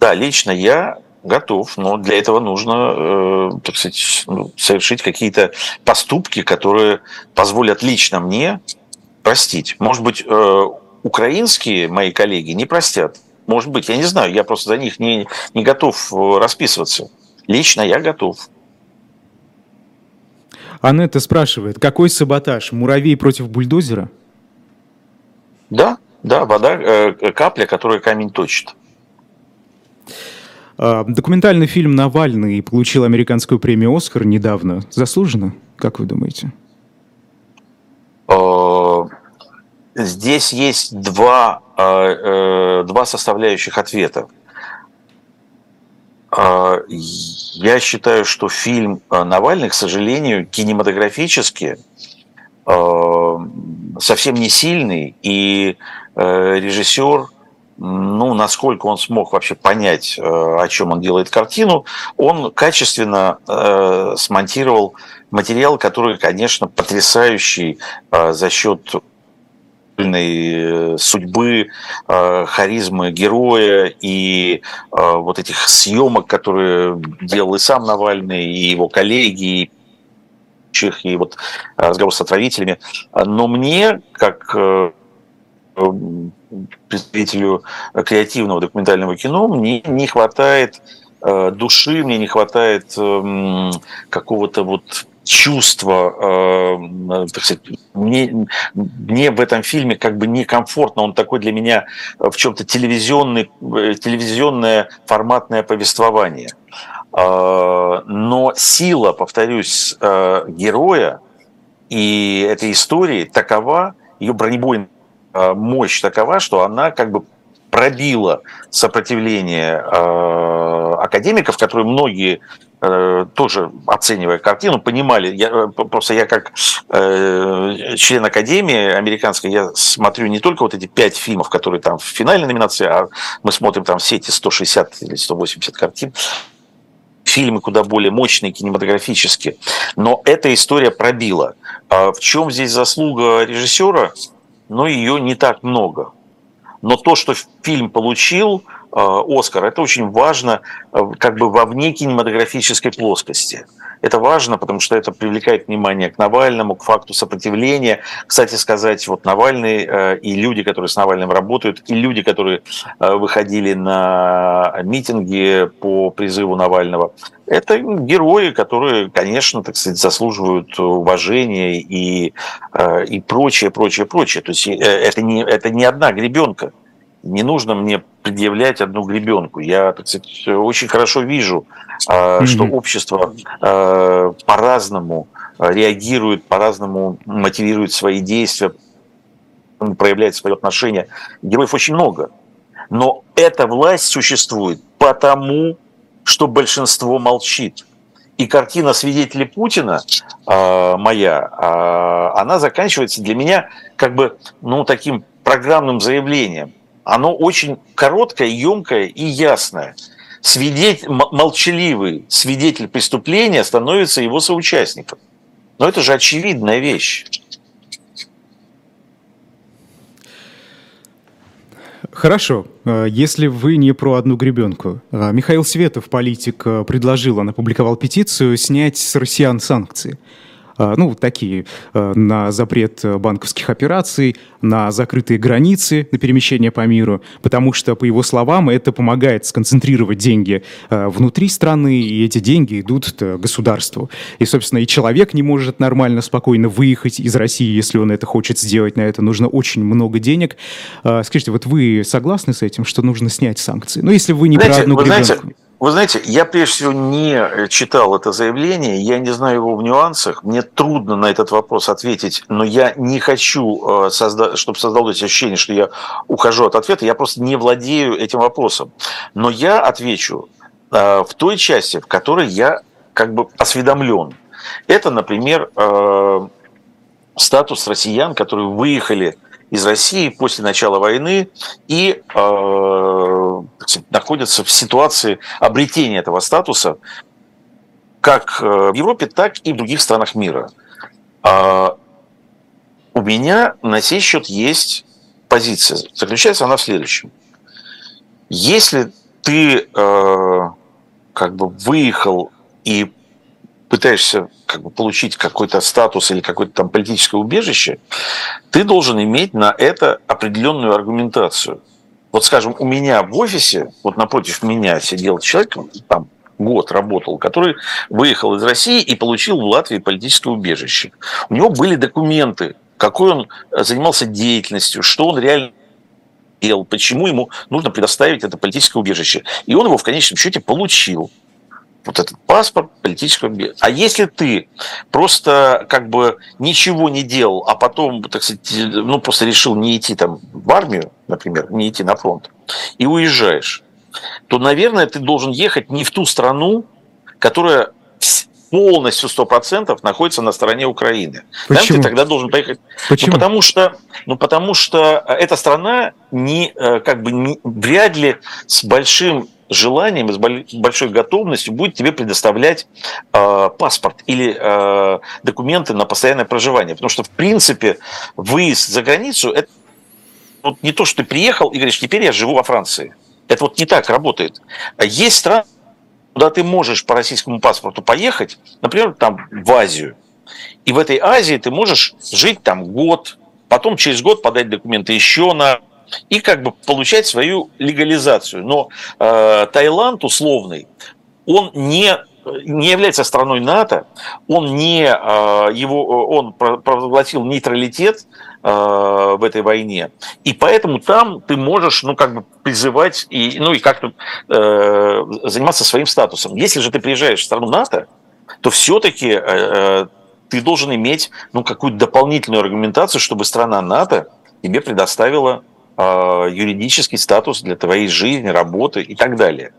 Да, лично я готов, но для этого нужно, э, так сказать, ну, совершить какие-то поступки, которые позволят лично мне простить. Может быть, э, украинские мои коллеги не простят. Может быть, я не знаю, я просто за них не, не готов э, расписываться. Лично я готов. Анетта спрашивает, какой саботаж? Муравей против бульдозера? Да, да, вода, э, капля, которая камень точит. А, документальный фильм «Навальный» получил американскую премию «Оскар» недавно. Заслуженно, как вы думаете? А, здесь есть два, а, э, два составляющих ответа. Я считаю, что фильм Навальный, к сожалению, кинематографически совсем не сильный, и э, режиссер ну, насколько он смог вообще понять, э, о чем он делает картину, он качественно э, смонтировал материал, который, конечно, потрясающий э, за счет судьбы, харизмы героя и вот этих съемок, которые делал и сам Навальный, и его коллеги, и и вот разговор с отравителями. Но мне, как представителю креативного документального кино, мне не хватает э, души, мне не хватает э, какого-то вот чувства, э, так сказать, мне, мне в этом фильме как бы некомфортно, он такой для меня в чем-то телевизионный, э, телевизионное форматное повествование. Э, но сила, повторюсь, э, героя и этой истории такова, ее бронебойная Э, мощь такова, что она как бы пробила сопротивление э, академиков, которые многие э, тоже оценивая картину, понимали, я, просто я как э, член Академии американской, я смотрю не только вот эти пять фильмов, которые там в финальной номинации, а мы смотрим там все эти 160 или 180 картин, фильмы куда более мощные кинематографические. Но эта история пробила. А в чем здесь заслуга режиссера? Но ее не так много. Но то, что фильм получил, Оскар. Это очень важно как бы во вне кинематографической плоскости. Это важно, потому что это привлекает внимание к Навальному, к факту сопротивления. Кстати сказать, вот Навальный э, и люди, которые с Навальным работают, и люди, которые э, выходили на митинги по призыву Навального, это герои, которые, конечно, так сказать, заслуживают уважения и, э, и прочее, прочее, прочее. То есть это не, это не одна гребенка не нужно мне предъявлять одну гребенку. Я, так сказать, очень хорошо вижу, mm-hmm. что общество э, по-разному э, реагирует, по-разному мотивирует свои действия, проявляет свои отношения. Героев очень много. Но эта власть существует потому, что большинство молчит. И картина свидетелей Путина э, моя, э, она заканчивается для меня как бы ну, таким программным заявлением оно очень короткое, емкое и ясное. Свидетель, молчаливый свидетель преступления становится его соучастником. Но это же очевидная вещь. Хорошо. Э, если вы не про одну гребенку. Э, Михаил Светов, политик, э, предложил, он опубликовал петицию снять с россиян санкции. А, ну, такие, а, на запрет банковских операций, на закрытые границы, на перемещение по миру, потому что, по его словам, это помогает сконцентрировать деньги внутри страны, и эти деньги идут государству. И, собственно, и человек не может нормально, спокойно выехать из России, если он это хочет сделать. На это нужно очень много денег. Скажите, вот вы согласны с этим, что нужно снять санкции? Ну, если вы не знаете, про одну вы знаете, вы знаете, я прежде всего не э, читал это заявление, я не знаю его в нюансах, мне трудно на этот вопрос ответить, но я не хочу, э, создать, чтобы создалось ощущение, что я ухожу от ответа, я просто не владею этим вопросом. Но я отвечу э, в той части, в которой я как бы осведомлен. Это, например, статус россиян, которые выехали из России после начала войны и находятся в ситуации обретения этого статуса как э, в Европе, так и в других странах мира. А у меня на сей счет есть позиция. Заключается она в следующем. Если ты э, как бы выехал и пытаешься как бы, получить какой-то статус или какое-то там политическое убежище, ты должен иметь на это определенную аргументацию. Вот, скажем, у меня в офисе, вот напротив меня сидел человек, там год работал, который выехал из России и получил в Латвии политическое убежище. У него были документы, какой он занимался деятельностью, что он реально делал, почему ему нужно предоставить это политическое убежище. И он его в конечном счете получил вот этот паспорт политического А если ты просто как бы ничего не делал, а потом, так сказать, ну просто решил не идти там в армию, например, не идти на фронт, и уезжаешь, то, наверное, ты должен ехать не в ту страну, которая полностью сто процентов находится на стороне Украины. Почему? Там ты тогда должен поехать. Ну, Почему? Ну, потому что, ну, потому что эта страна не, э, как бы не, вряд ли с большим желанием с большой готовностью будет тебе предоставлять э, паспорт или э, документы на постоянное проживание. Потому что, в принципе, выезд за границу – это вот не то, что ты приехал и говоришь, теперь я живу во Франции. Это вот не так работает. Есть страны, куда ты можешь по российскому паспорту поехать, например, там в Азию. И в этой Азии ты можешь жить там год, потом через год подать документы еще на и как бы получать свою легализацию. Но э, Таиланд условный, он не не является страной НАТО, он не э, его, он провозгласил нейтралитет э, в этой войне, и поэтому там ты можешь, ну как бы призывать и ну и как-то э, заниматься своим статусом. Если же ты приезжаешь в страну НАТО, то все-таки э, э, ты должен иметь ну какую-то дополнительную аргументацию, чтобы страна НАТО тебе предоставила юридический статус для твоей жизни, работы и так далее.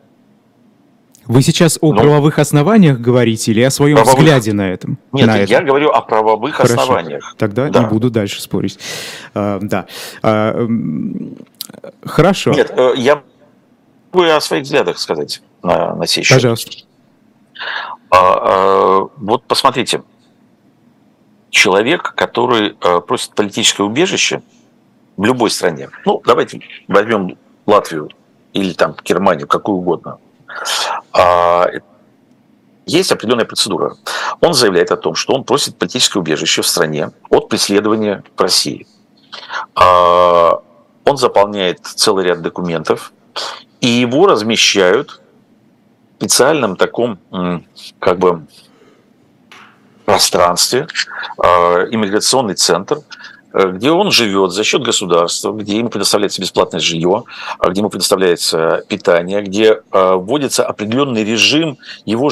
Вы сейчас о ну, правовых основаниях говорите или о своем правовых... взгляде на этом? Нет, на я это? говорю о правовых Хорошо. основаниях. Тогда да. не буду дальше спорить. А, да. А, хорошо. Нет, э, я могу о своих взглядах сказать на, на сей счет. Пожалуйста. А, а, вот посмотрите. Человек, который а, просит политическое убежище, в любой стране. Ну, давайте возьмем Латвию или там Германию, какую угодно, а, есть определенная процедура. Он заявляет о том, что он просит политическое убежище в стране от преследования в России. А, он заполняет целый ряд документов, и его размещают в специальном таком, как бы, пространстве, а, иммиграционный центр, где он живет за счет государства, где ему предоставляется бесплатное жилье, а, где ему предоставляется питание, где вводится определенный режим его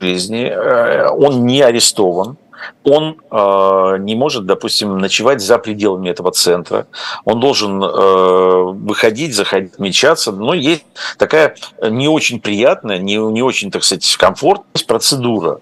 жизни, э, он не арестован, он э, не может, допустим, ночевать за пределами этого центра, он должен э, выходить, заходить, мечаться, но есть такая не очень приятная, не, не очень, так сказать, комфортная процедура.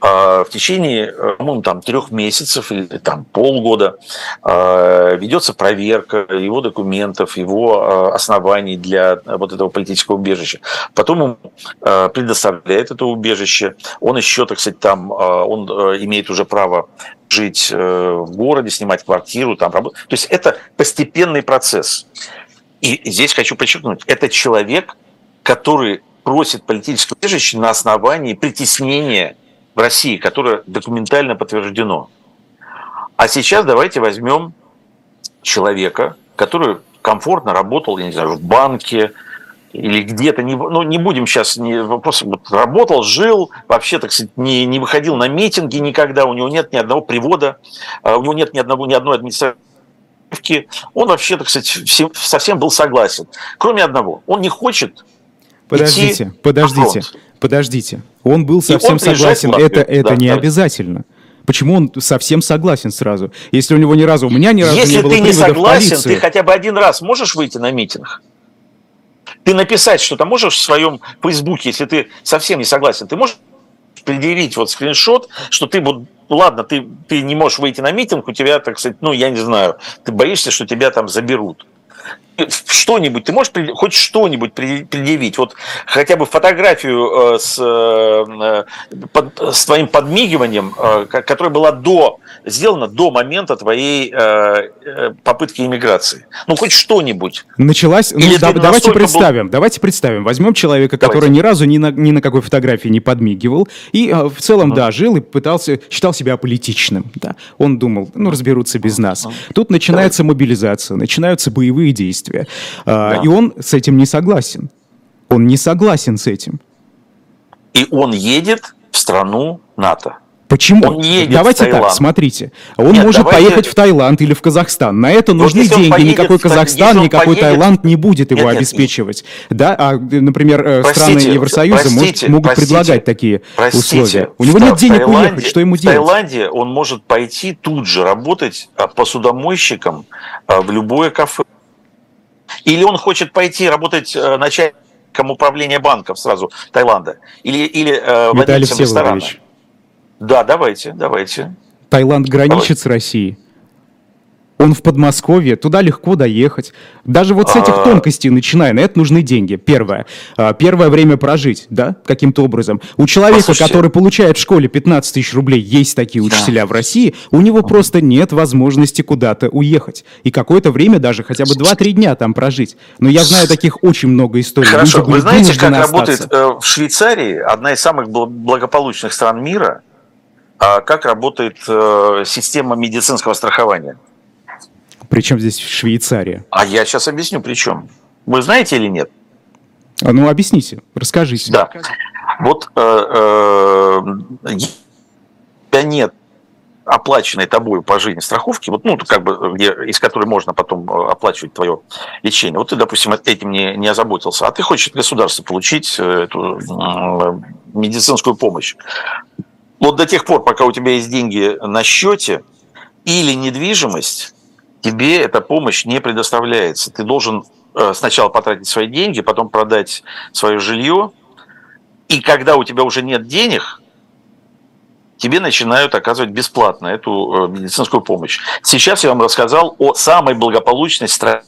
А, в течение, по-моему, там трех месяцев или там полгода а, ведется проверка его документов, его а, оснований для вот этого политического убежища. Потом ему предоставляет это убежище. Он еще, так сказать, там, он имеет уже право жить э, в городе, снимать квартиру, там работать. То есть это постепенный процесс. И здесь хочу подчеркнуть, это человек, который просит политическое убежище на основании притеснения в России, которое документально подтверждено. А сейчас давайте возьмем человека, который комфортно работал, я не знаю, в банке или где-то, не, ну не будем сейчас, не, вопрос, вот, работал, жил, вообще, так сказать, не, не выходил на митинги никогда, у него нет ни одного привода, а у него нет ни, одного, ни одной администрации он вообще, так сказать, всем, совсем был согласен. Кроме одного, он не хочет Подождите, идти подождите, подождите. Он был совсем он согласен. Это, это да, не да. обязательно. Почему он совсем согласен сразу? Если у него ни разу, у меня ни разу Если не было ты не согласен, ты хотя бы один раз можешь выйти на митинг? Ты написать что-то можешь в своем фейсбуке, если ты совсем не согласен, ты можешь предъявить вот скриншот, что ты вот, ладно, ты, ты не можешь выйти на митинг, у тебя, так сказать, ну, я не знаю, ты боишься, что тебя там заберут что-нибудь, ты можешь хоть что-нибудь предъявить? Вот хотя бы фотографию э, с, э, с твоим подмигиванием, э, которая была до, сделана до момента твоей попытки иммиграции. Ну, хоть что-нибудь. Началась... Ну, да, давайте представим, был... давайте представим. Возьмем человека, который давайте. ни разу ни на, ни на какой фотографии не подмигивал, и в целом, mm. да, жил и пытался, считал себя политичным. Да. Он думал, ну, разберутся без нас. Тут начинается давайте. мобилизация, начинаются боевые действия действия. А, да. И он с этим не согласен. Он не согласен с этим. И он едет в страну НАТО. Почему? Он едет Давайте в так, смотрите. Он Нет, может давайте... поехать в Таиланд или в Казахстан. На это нужны вот деньги. Поедет, никакой Казахстан, никакой поедет... Таиланд не будет его нет, обеспечивать. Нет. Да, а, например, э, простите, страны Евросоюза простите, может, могут простите, предлагать такие простите, условия. У него нет денег Таиланде, уехать, что ему делать? В Таиланде он может пойти тут же работать а, посудомойщиком а, в любое кафе. Или он хочет пойти работать э, начальником управления банков сразу Таиланда? Или, или э, владельцем ресторана? Да, давайте, давайте. Таиланд граничит давайте. с Россией. Он в Подмосковье, туда легко доехать. Даже вот с этих а. тонкостей начиная, на это нужны деньги. Первое. А, первое время прожить, да, каким-то образом. У человека, Послушайте. который получает в школе 15 тысяч рублей, есть такие учителя да. в России, у него просто нет возможности куда-то уехать. И какое-то время даже, хотя бы 2-3 дня там прожить. Но я знаю таких очень много историй. Хорошо, Люди вы знаете, как остаться. работает э, в Швейцарии, одна из самых благополучных стран мира, а как работает э, система медицинского страхования? Причем здесь Швейцария? А я сейчас объясню, при чем. Вы знаете или нет? А, ну, объясните, расскажите. Да. Вот э, э, нет оплаченной тобой по жизни страховки, вот, ну, как бы, где, из которой можно потом э, оплачивать твое лечение. Вот ты, допустим, этим не, не озаботился, а ты хочешь от государства получить э, эту э, медицинскую помощь. Вот до тех пор, пока у тебя есть деньги на счете или недвижимость, тебе эта помощь не предоставляется. Ты должен э, сначала потратить свои деньги, потом продать свое жилье, и когда у тебя уже нет денег, тебе начинают оказывать бесплатно эту э, медицинскую помощь. Сейчас я вам рассказал о самой благополучной стране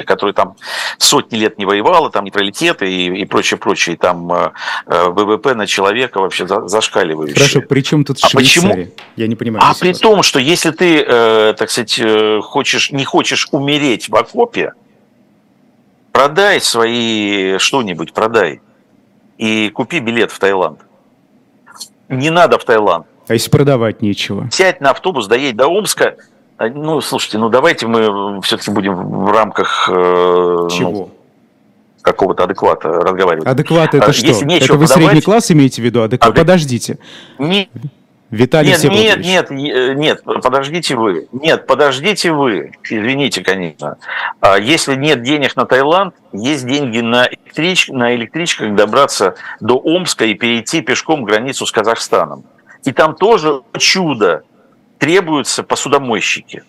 которая там сотни лет не воевала, там нейтралитеты и, и прочее, прочее, и там э, э ВВП на человека вообще за, зашкаливающий. Хорошо, при чем тут а Швейцария? Почему? Я не понимаю. А при том, что если ты, э, так сказать, э, хочешь, не хочешь умереть в окопе, продай свои что-нибудь, продай. И купи билет в Таиланд. Не надо в Таиланд. А если продавать нечего? Сядь на автобус, доедь до Омска. А, ну, слушайте, ну давайте мы все-таки будем в рамках... Э, Чего? Ну, какого-то адеквата разговаривать. Адекват это а, что? Если это вы подавать... средний класс имеете в виду? Адекват? Адек... Подождите. Не... Виталий нет, нет, нет, э, нет, подождите вы. Нет, подождите вы. Извините, конечно. А если нет денег на Таиланд, есть деньги на, электрич... на электричках добраться до Омска и перейти пешком границу с Казахстаном. И там тоже чудо требуются посудомойщики.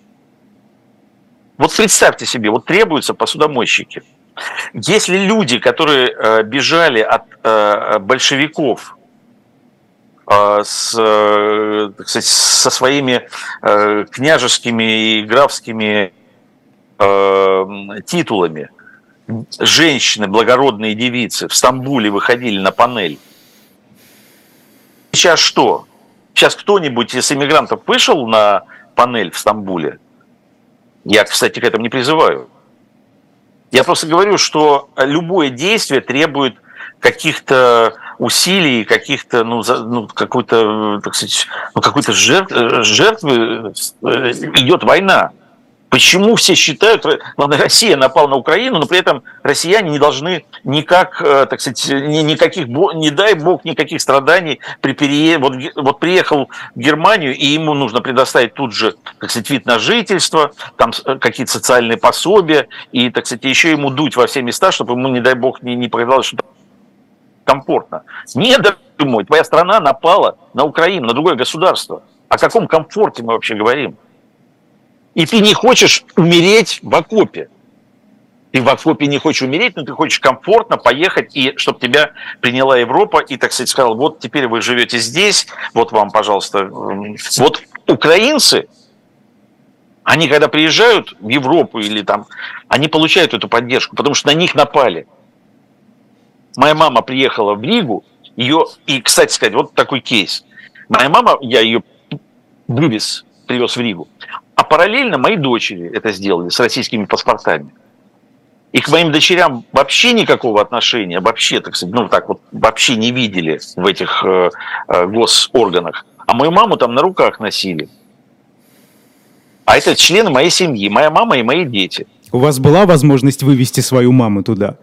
Вот представьте себе, вот требуются посудомойщики. Если люди, которые э, бежали от э, большевиков э, с, так сказать, со своими княжескими и графскими титулами, женщины, благородные девицы в Стамбуле выходили на панель, сейчас что? Сейчас кто-нибудь из иммигрантов вышел на панель в Стамбуле? Я, кстати, к этому не призываю. Я просто говорю, что любое действие требует каких-то усилий, каких-то, ну, за, ну какой-то, так сказать, ну, какой-то жертв, жертвы э, идет война. Почему все считают, главное, Россия напала на Украину, но при этом россияне не должны никак, э, так сказать, никаких, не дай бог, никаких страданий при переезде. Вот, вот приехал в Германию, и ему нужно предоставить тут же, так сказать, вид на жительство, там э, какие-то социальные пособия, и, так сказать, еще ему дуть во все места, чтобы ему, не дай бог, не, не показалось, что комфортно. Не мой, твоя страна напала на Украину, на другое государство. О каком комфорте мы вообще говорим? И ты не хочешь умереть в окопе. Ты в окопе не хочешь умереть, но ты хочешь комфортно поехать, и чтобы тебя приняла Европа, и, так сказать, сказал, вот теперь вы живете здесь, вот вам, пожалуйста. Вот украинцы, они когда приезжают в Европу или там, они получают эту поддержку, потому что на них напали. Моя мама приехала в Ригу, ее, и, кстати сказать, вот такой кейс. Моя мама, я ее вывез, привез в Ригу. А параллельно мои дочери это сделали с российскими паспортами. И к моим дочерям вообще никакого отношения, вообще, так сказать, ну так вот, вообще не видели в этих э, э, госорганах. А мою маму там на руках носили. А это члены моей семьи, моя мама и мои дети. У вас была возможность вывести свою маму туда?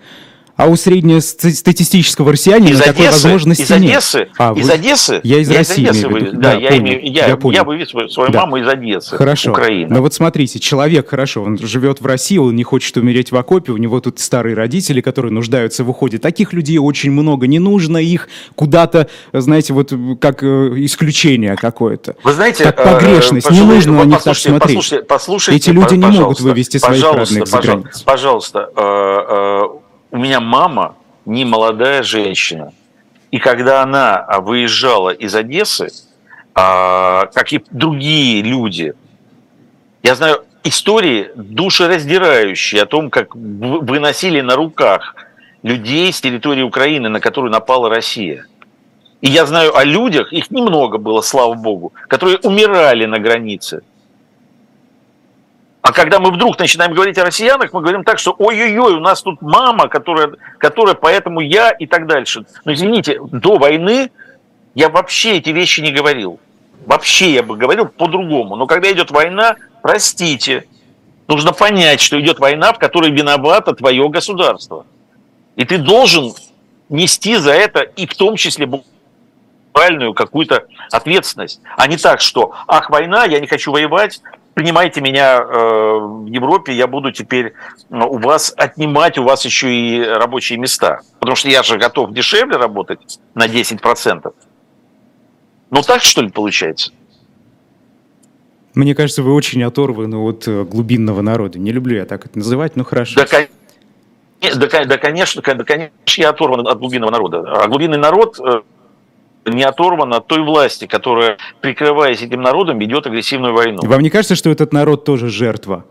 А у среднестатистического россиянина из такой Одессы, возможности из Одессы, нет. А, из вы... Одессы, я из я России. Из Одессы вы... да, да, я, понял, имею, я, я, понял. я вывез свою, да. маму из Одессы, Хорошо. Украины. Но вот смотрите, человек, хорошо, он живет в России, он не хочет умереть в окопе, у него тут старые родители, которые нуждаются в уходе. Таких людей очень много, не нужно их куда-то, знаете, вот как э, исключение какое-то. Вы знаете, как погрешность, э, не нужно на них так смотреть. Послушайте, послушайте, Эти люди не могут вывести своих родных за границу. Пожалуйста, э, у меня мама не молодая женщина. И когда она выезжала из Одессы, а, как и другие люди, я знаю истории душераздирающие о том, как выносили на руках людей с территории Украины, на которую напала Россия. И я знаю о людях, их немного было, слава богу, которые умирали на границе. А когда мы вдруг начинаем говорить о россиянах, мы говорим так, что ой-ой-ой, у нас тут мама, которая, которая поэтому я и так дальше. Но извините, до войны я вообще эти вещи не говорил. Вообще я бы говорил по-другому. Но когда идет война, простите, нужно понять, что идет война, в которой виновато твое государство. И ты должен нести за это и в том числе моральную какую-то ответственность, а не так, что «ах, война, я не хочу воевать, принимайте меня э, в Европе, я буду теперь ну, у вас отнимать у вас еще и рабочие места. Потому что я же готов дешевле работать на 10%. Ну так, что ли, получается? Мне кажется, вы очень оторваны от э, глубинного народа. Не люблю я так это называть, но хорошо. Да, да, да, конечно, да, конечно, я оторван от глубинного народа. А глубинный народ э, не оторван от той власти, которая, прикрываясь этим народом, ведет агрессивную войну. Вам не кажется, что этот народ тоже жертва?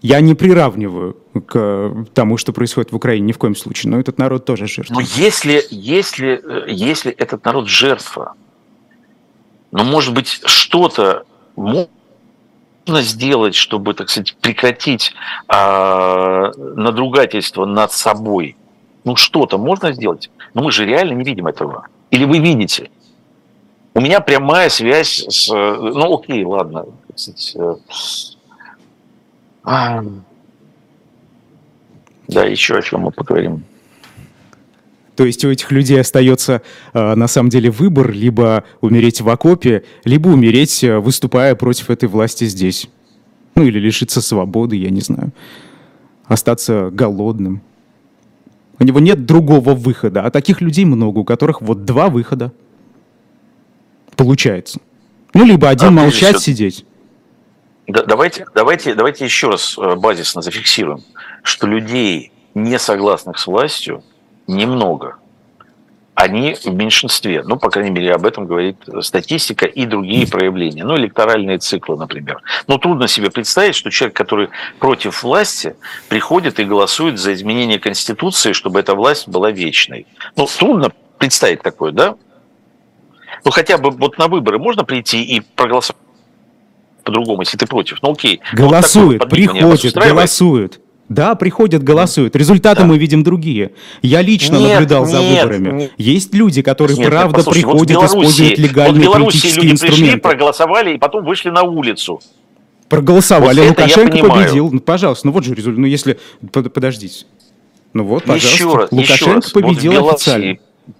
Я не приравниваю к тому, что происходит в Украине, ни в коем случае, но этот народ тоже жертва. Но если, если, если этот народ жертва, но, может быть, что-то нужно сделать, чтобы, так сказать, прекратить э, надругательство над собой? Ну, что-то можно сделать? Но мы же реально не видим этого. Или вы видите? У меня прямая связь с... Ну, окей, ладно. Э, да, еще о чем мы поговорим. То есть у этих людей остается э, на самом деле выбор либо умереть в окопе, либо умереть, э, выступая против этой власти здесь. Ну или лишиться свободы, я не знаю. Остаться голодным. У него нет другого выхода. А таких людей много, у которых вот два выхода. Получается. Ну, либо один а, молчать, сидеть. Да, давайте, давайте, давайте еще раз э, базисно зафиксируем, что людей, не согласных с властью, немного. Они в меньшинстве. Ну, по крайней мере, об этом говорит статистика и другие проявления. Ну, электоральные циклы, например. Но трудно себе представить, что человек, который против власти, приходит и голосует за изменение Конституции, чтобы эта власть была вечной. Ну, трудно представить такое, да? Ну, хотя бы вот на выборы можно прийти и проголосовать по-другому, если ты против. Ну, окей. Голосует, вот приходит, голосует. Да, приходят, голосуют. Результаты да. мы видим другие. Я лично нет, наблюдал за нет, выборами. Нет. Есть люди, которые нет, правда нет, приходят, вот используют легальные вот политические люди инструменты. Пришли, проголосовали и потом вышли на улицу. Проголосовали, вот Лукашенко победил. Ну, пожалуйста, ну вот же результат. Ну, если... Подождите. Ну вот, пожалуйста. Еще раз, Лукашенко еще раз. победил вот официально.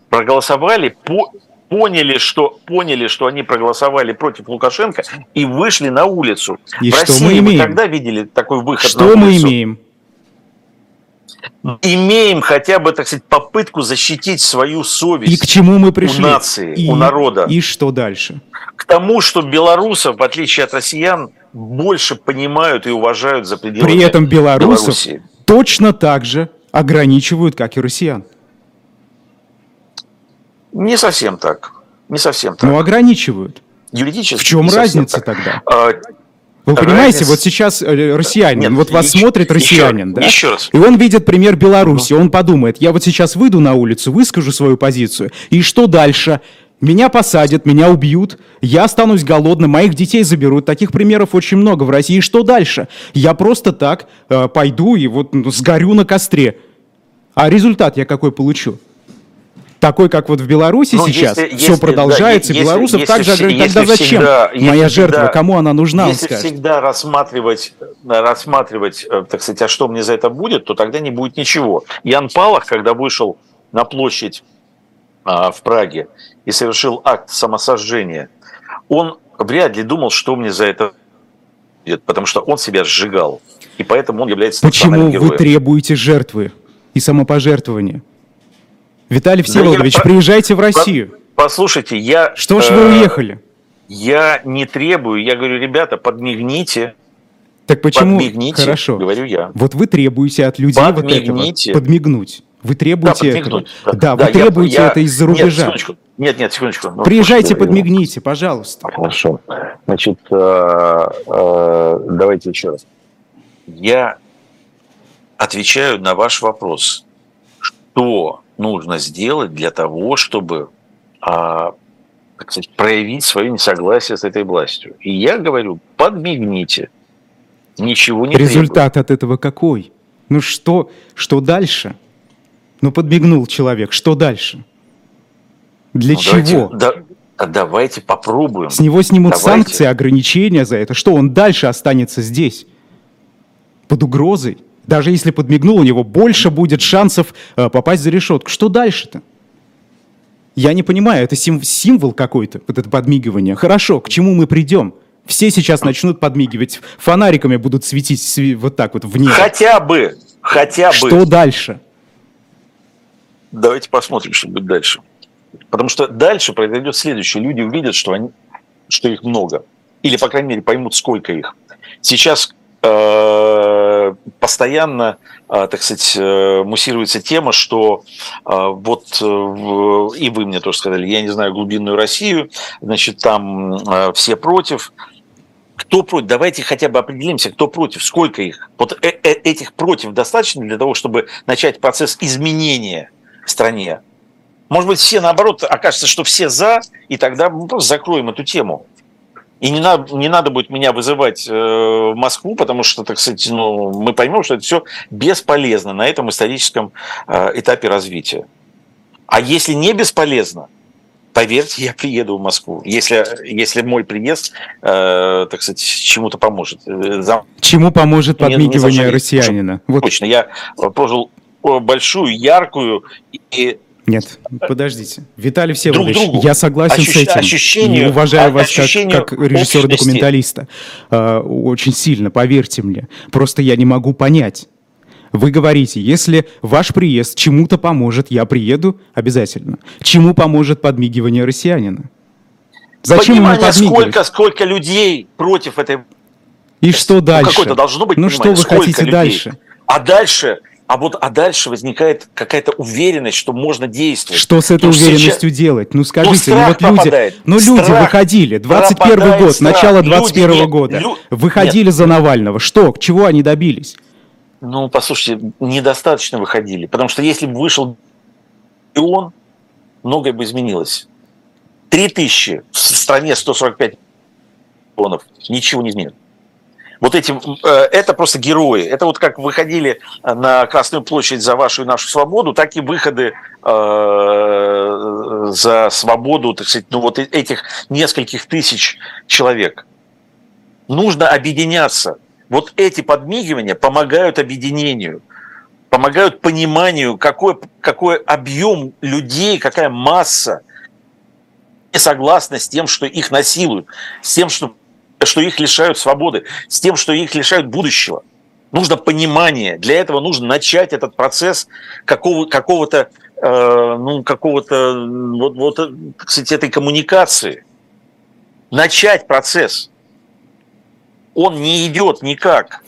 Проголосовали по поняли, что, поняли, что они проголосовали против Лукашенко и вышли на улицу. И в что России мы имеем? вы когда видели такой выход что на улицу? Что мы имеем? Имеем хотя бы, так сказать, попытку защитить свою совесть. И к чему мы пришли? У нации, и, у народа. И что дальше? К тому, что белорусов, в отличие от россиян, больше понимают и уважают за пределами При этом белорусов Белоруссии. точно так же ограничивают, как и россиян. Не совсем так. Не совсем так. Но ограничивают. Юридически. В чем разница так. тогда? Вы понимаете, Разница... вот сейчас э, россиянин, Нет, вот вас еще, смотрит россиянин, еще, да? Еще раз. И он видит пример Беларуси, он подумает, я вот сейчас выйду на улицу, выскажу свою позицию, и что дальше? Меня посадят, меня убьют, я останусь голодным, моих детей заберут. Таких примеров очень много в России. И что дальше? Я просто так э, пойду и вот ну, сгорю на костре. А результат я какой получу? Такой, как вот в Беларуси ну, сейчас, если, все если, продолжается, да, белорусов если, также если, Тогда зачем всегда, моя жертва, всегда, кому она нужна, Если всегда рассматривать, рассматривать, э, так сказать, а что мне за это будет, то тогда не будет ничего. Ян Палах, когда вышел на площадь а, в Праге и совершил акт самосожжения, он вряд ли думал, что мне за это будет, потому что он себя сжигал. И поэтому он является Почему вы требуете жертвы и самопожертвования? Виталий Всеволодович, да я... приезжайте в Россию. Послушайте, я... Что ж вы э, уехали? Я не требую, я говорю, ребята, подмигните. Так почему? Подмигните, Хорошо. говорю я. Вот вы требуете от людей подмигните. вот этого. Подмигнуть. Вы требуете да, этого. Да, да, да вы требуете я, это из-за рубежа. Нет, секундочку. Нет, нет, секундочку. Ну, Приезжайте, подмигните, пожалуйста. Хорошо. Значит, э, э, давайте еще раз. Я отвечаю на ваш вопрос. Что нужно сделать для того, чтобы а, так сказать, проявить свое несогласие с этой властью. И я говорю, подмигните. Ничего не Результат требует. от этого какой? Ну что, что дальше? Ну подмигнул человек, что дальше? Для ну, чего? Давайте, да, давайте попробуем. С него снимут давайте. санкции, ограничения за это. Что, он дальше останется здесь? Под угрозой? Даже если подмигнул, у него больше будет шансов э, попасть за решетку. Что дальше-то? Я не понимаю, это сим- символ какой-то, вот это подмигивание. Хорошо, к чему мы придем? Все сейчас начнут подмигивать, фонариками будут светить сви- вот так вот в небо. Хотя бы, хотя бы. Что дальше? Давайте посмотрим, что будет дальше. Потому что дальше произойдет следующее. Люди увидят, что, они, что их много. Или, по крайней мере, поймут, сколько их. Сейчас Э, постоянно, э, так сказать, э, муссируется тема, что вот, и вы мне тоже сказали, я не знаю глубинную Россию, значит, там все против. Кто против? Давайте хотя бы определимся, кто против, сколько их. Вот этих против достаточно для того, чтобы начать процесс изменения в стране. Может быть, все наоборот окажется, что все за, и тогда мы просто закроем эту тему. И не надо, не надо будет меня вызывать э, в Москву, потому что, так сказать, ну, мы поймем, что это все бесполезно на этом историческом э, этапе развития. А если не бесполезно, поверьте, я приеду в Москву, если, если мой приезд, э, так сказать, чему-то поможет. За... Чему поможет подмигивание не, не россиянина? Вот. Точно, я прожил большую, яркую и нет, подождите. Виталий Всеволодович, друг другу. я согласен Ощущ... с этим. Ощущение, уважаю а, вас как, как режиссера-документалиста. Э, очень сильно, поверьте мне. Просто я не могу понять. Вы говорите, если ваш приезд чему-то поможет, я приеду обязательно. Чему поможет подмигивание россиянина? Зачем Понимание, сколько, сколько людей против этой... И что дальше? Ну, какое-то должно быть Ну, что вы хотите людей. дальше? А дальше а вот а дальше возникает какая-то уверенность, что можно действовать. Что с этой Потому уверенностью сейчас... делать? Ну скажите, ну, ну вот люди, ну люди выходили, 21 год, страх. начало 21 люди, года, лю... выходили нет. за Навального. Что, чего они добились? Ну, послушайте, недостаточно выходили, потому что если бы вышел и он, многое бы изменилось. Три тысячи в стране 145 миллионов, ничего не изменит вот эти, э, это просто герои. Это вот как выходили на Красную площадь за вашу и нашу свободу, так и выходы э, за свободу, так сказать, ну вот этих нескольких тысяч человек. Нужно объединяться. Вот эти подмигивания помогают объединению, помогают пониманию, какой, какой объем людей, какая масса не согласна с тем, что их насилуют, с тем, что что их лишают свободы, с тем, что их лишают будущего. Нужно понимание. Для этого нужно начать этот процесс какого, какого-то, э, ну, какого-то, вот, вот, кстати, этой коммуникации. Начать процесс. Он не идет никак.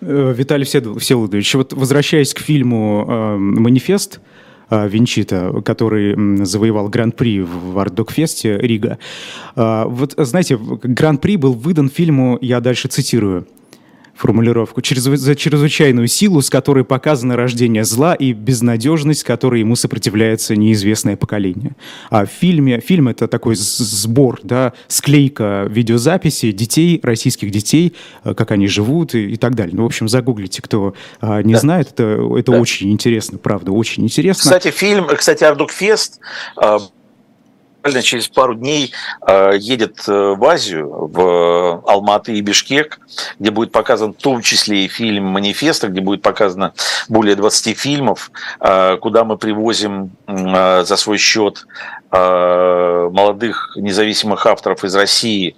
Э, Виталий Всеволодович, вот возвращаясь к фильму э, «Манифест», а, Винчита, который завоевал Гран-при в Артдокфесте Рига. А, вот, знаете, Гран-при был выдан фильму, я дальше цитирую, формулировку, через, за чрезвычайную силу, с которой показано рождение зла и безнадежность, которой ему сопротивляется неизвестное поколение. А в фильме, фильм это такой сбор, да, склейка видеозаписи детей, российских детей, э, как они живут и, и так далее. Ну, в общем, загуглите, кто а, не да. знает, это, это да. очень интересно, правда, очень интересно. Кстати, фильм, кстати, Ардукфест а, буквально через пару дней э, едет э, в Азию, в Алматы и Бишкек, где будет показан в том числе и фильм «Манифеста», где будет показано более 20 фильмов, э, куда мы привозим за свой счет молодых независимых авторов из России,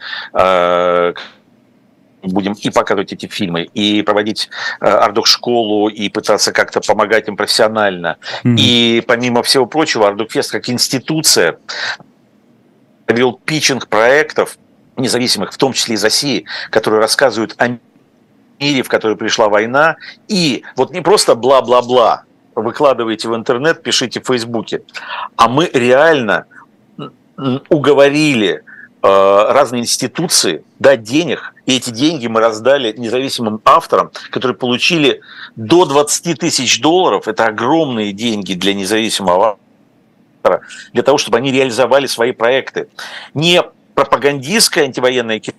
будем и показывать эти фильмы, и проводить э, Ардук-школу, и пытаться как-то помогать им профессионально. Mm-hmm. И помимо всего прочего, Ардукфест как институция провел питчинг проектов независимых, в том числе из России, которые рассказывают о мире, в который пришла война, и вот не просто бла-бла-бла, выкладываете в интернет, пишите в Фейсбуке, а мы реально уговорили э, разные институции дать денег, и эти деньги мы раздали независимым авторам, которые получили до 20 тысяч долларов, это огромные деньги для независимого автора для того, чтобы они реализовали свои проекты. Не пропагандистское антивоенное кино,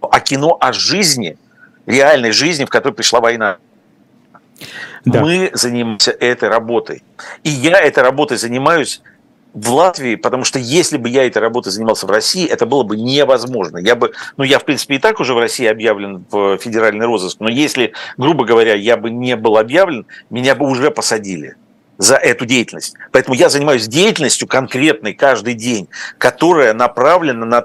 а кино о жизни, реальной жизни, в которой пришла война. Да. Мы занимаемся этой работой. И я этой работой занимаюсь в Латвии, потому что если бы я этой работой занимался в России, это было бы невозможно. Я бы, ну я в принципе и так уже в России объявлен в федеральный розыск, но если, грубо говоря, я бы не был объявлен, меня бы уже посадили за эту деятельность. Поэтому я занимаюсь деятельностью конкретной каждый день, которая направлена на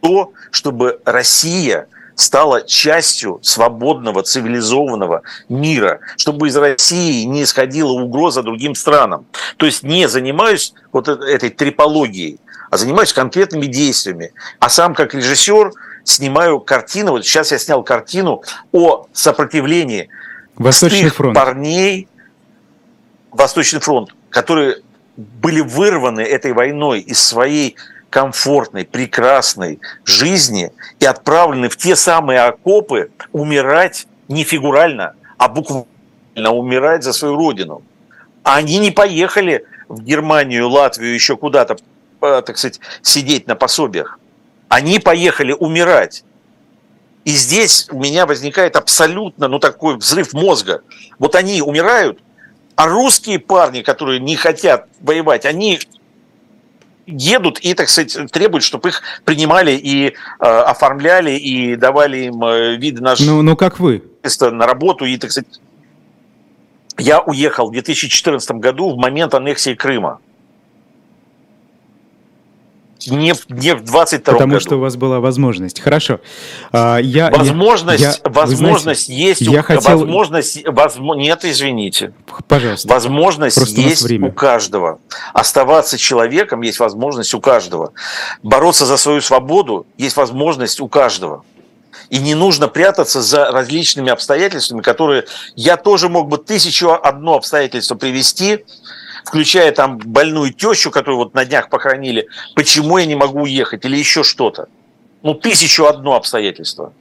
то, чтобы Россия стала частью свободного, цивилизованного мира, чтобы из России не исходила угроза другим странам. То есть не занимаюсь вот этой трипологией, а занимаюсь конкретными действиями. А сам как режиссер снимаю картину, вот сейчас я снял картину о сопротивлении Восточный фронт. парней, Восточный фронт, которые были вырваны этой войной из своей комфортной, прекрасной жизни и отправлены в те самые окопы умирать не фигурально, а буквально умирать за свою родину. Они не поехали в Германию, Латвию, еще куда-то, э, так сказать, сидеть на пособиях. Они поехали умирать. И здесь у меня возникает абсолютно, ну, такой взрыв мозга. Вот они умирают, а русские парни, которые не хотят воевать, они едут и, так сказать, требуют, чтобы их принимали и э, оформляли, и давали им э, виды на ну, ну, как вы? на работу, и, так сказать, я уехал в 2014 году в момент аннексии Крыма не, в, не в 22 Потому году. что у вас была возможность. Хорошо. А, я, возможность я, возможность знаете, есть. Я у, хотел... Возможность, возможно, нет, извините. Пожалуйста. Возможность Просто есть у, у каждого. Оставаться человеком есть возможность у каждого. Бороться за свою свободу есть возможность у каждого. И не нужно прятаться за различными обстоятельствами, которые я тоже мог бы тысячу одно обстоятельство привести, включая там больную тещу, которую вот на днях похоронили, почему я не могу уехать или еще что-то. Ну, тысячу одно обстоятельство.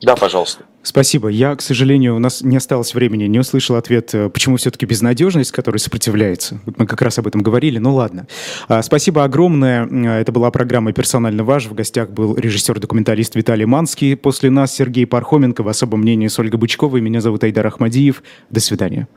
Да, пожалуйста. Спасибо. Я, к сожалению, у нас не осталось времени, не услышал ответ, э, почему все-таки безнадежность, которая сопротивляется. Вот мы как раз об этом говорили, ну ладно. А, спасибо огромное. Э, это была программа «Персонально ваш». В гостях был режиссер-документалист Виталий Манский. После нас Сергей Пархоменко. В особом мнении с Ольгой Бычковой. Меня зовут Айдар Ахмадиев. До свидания.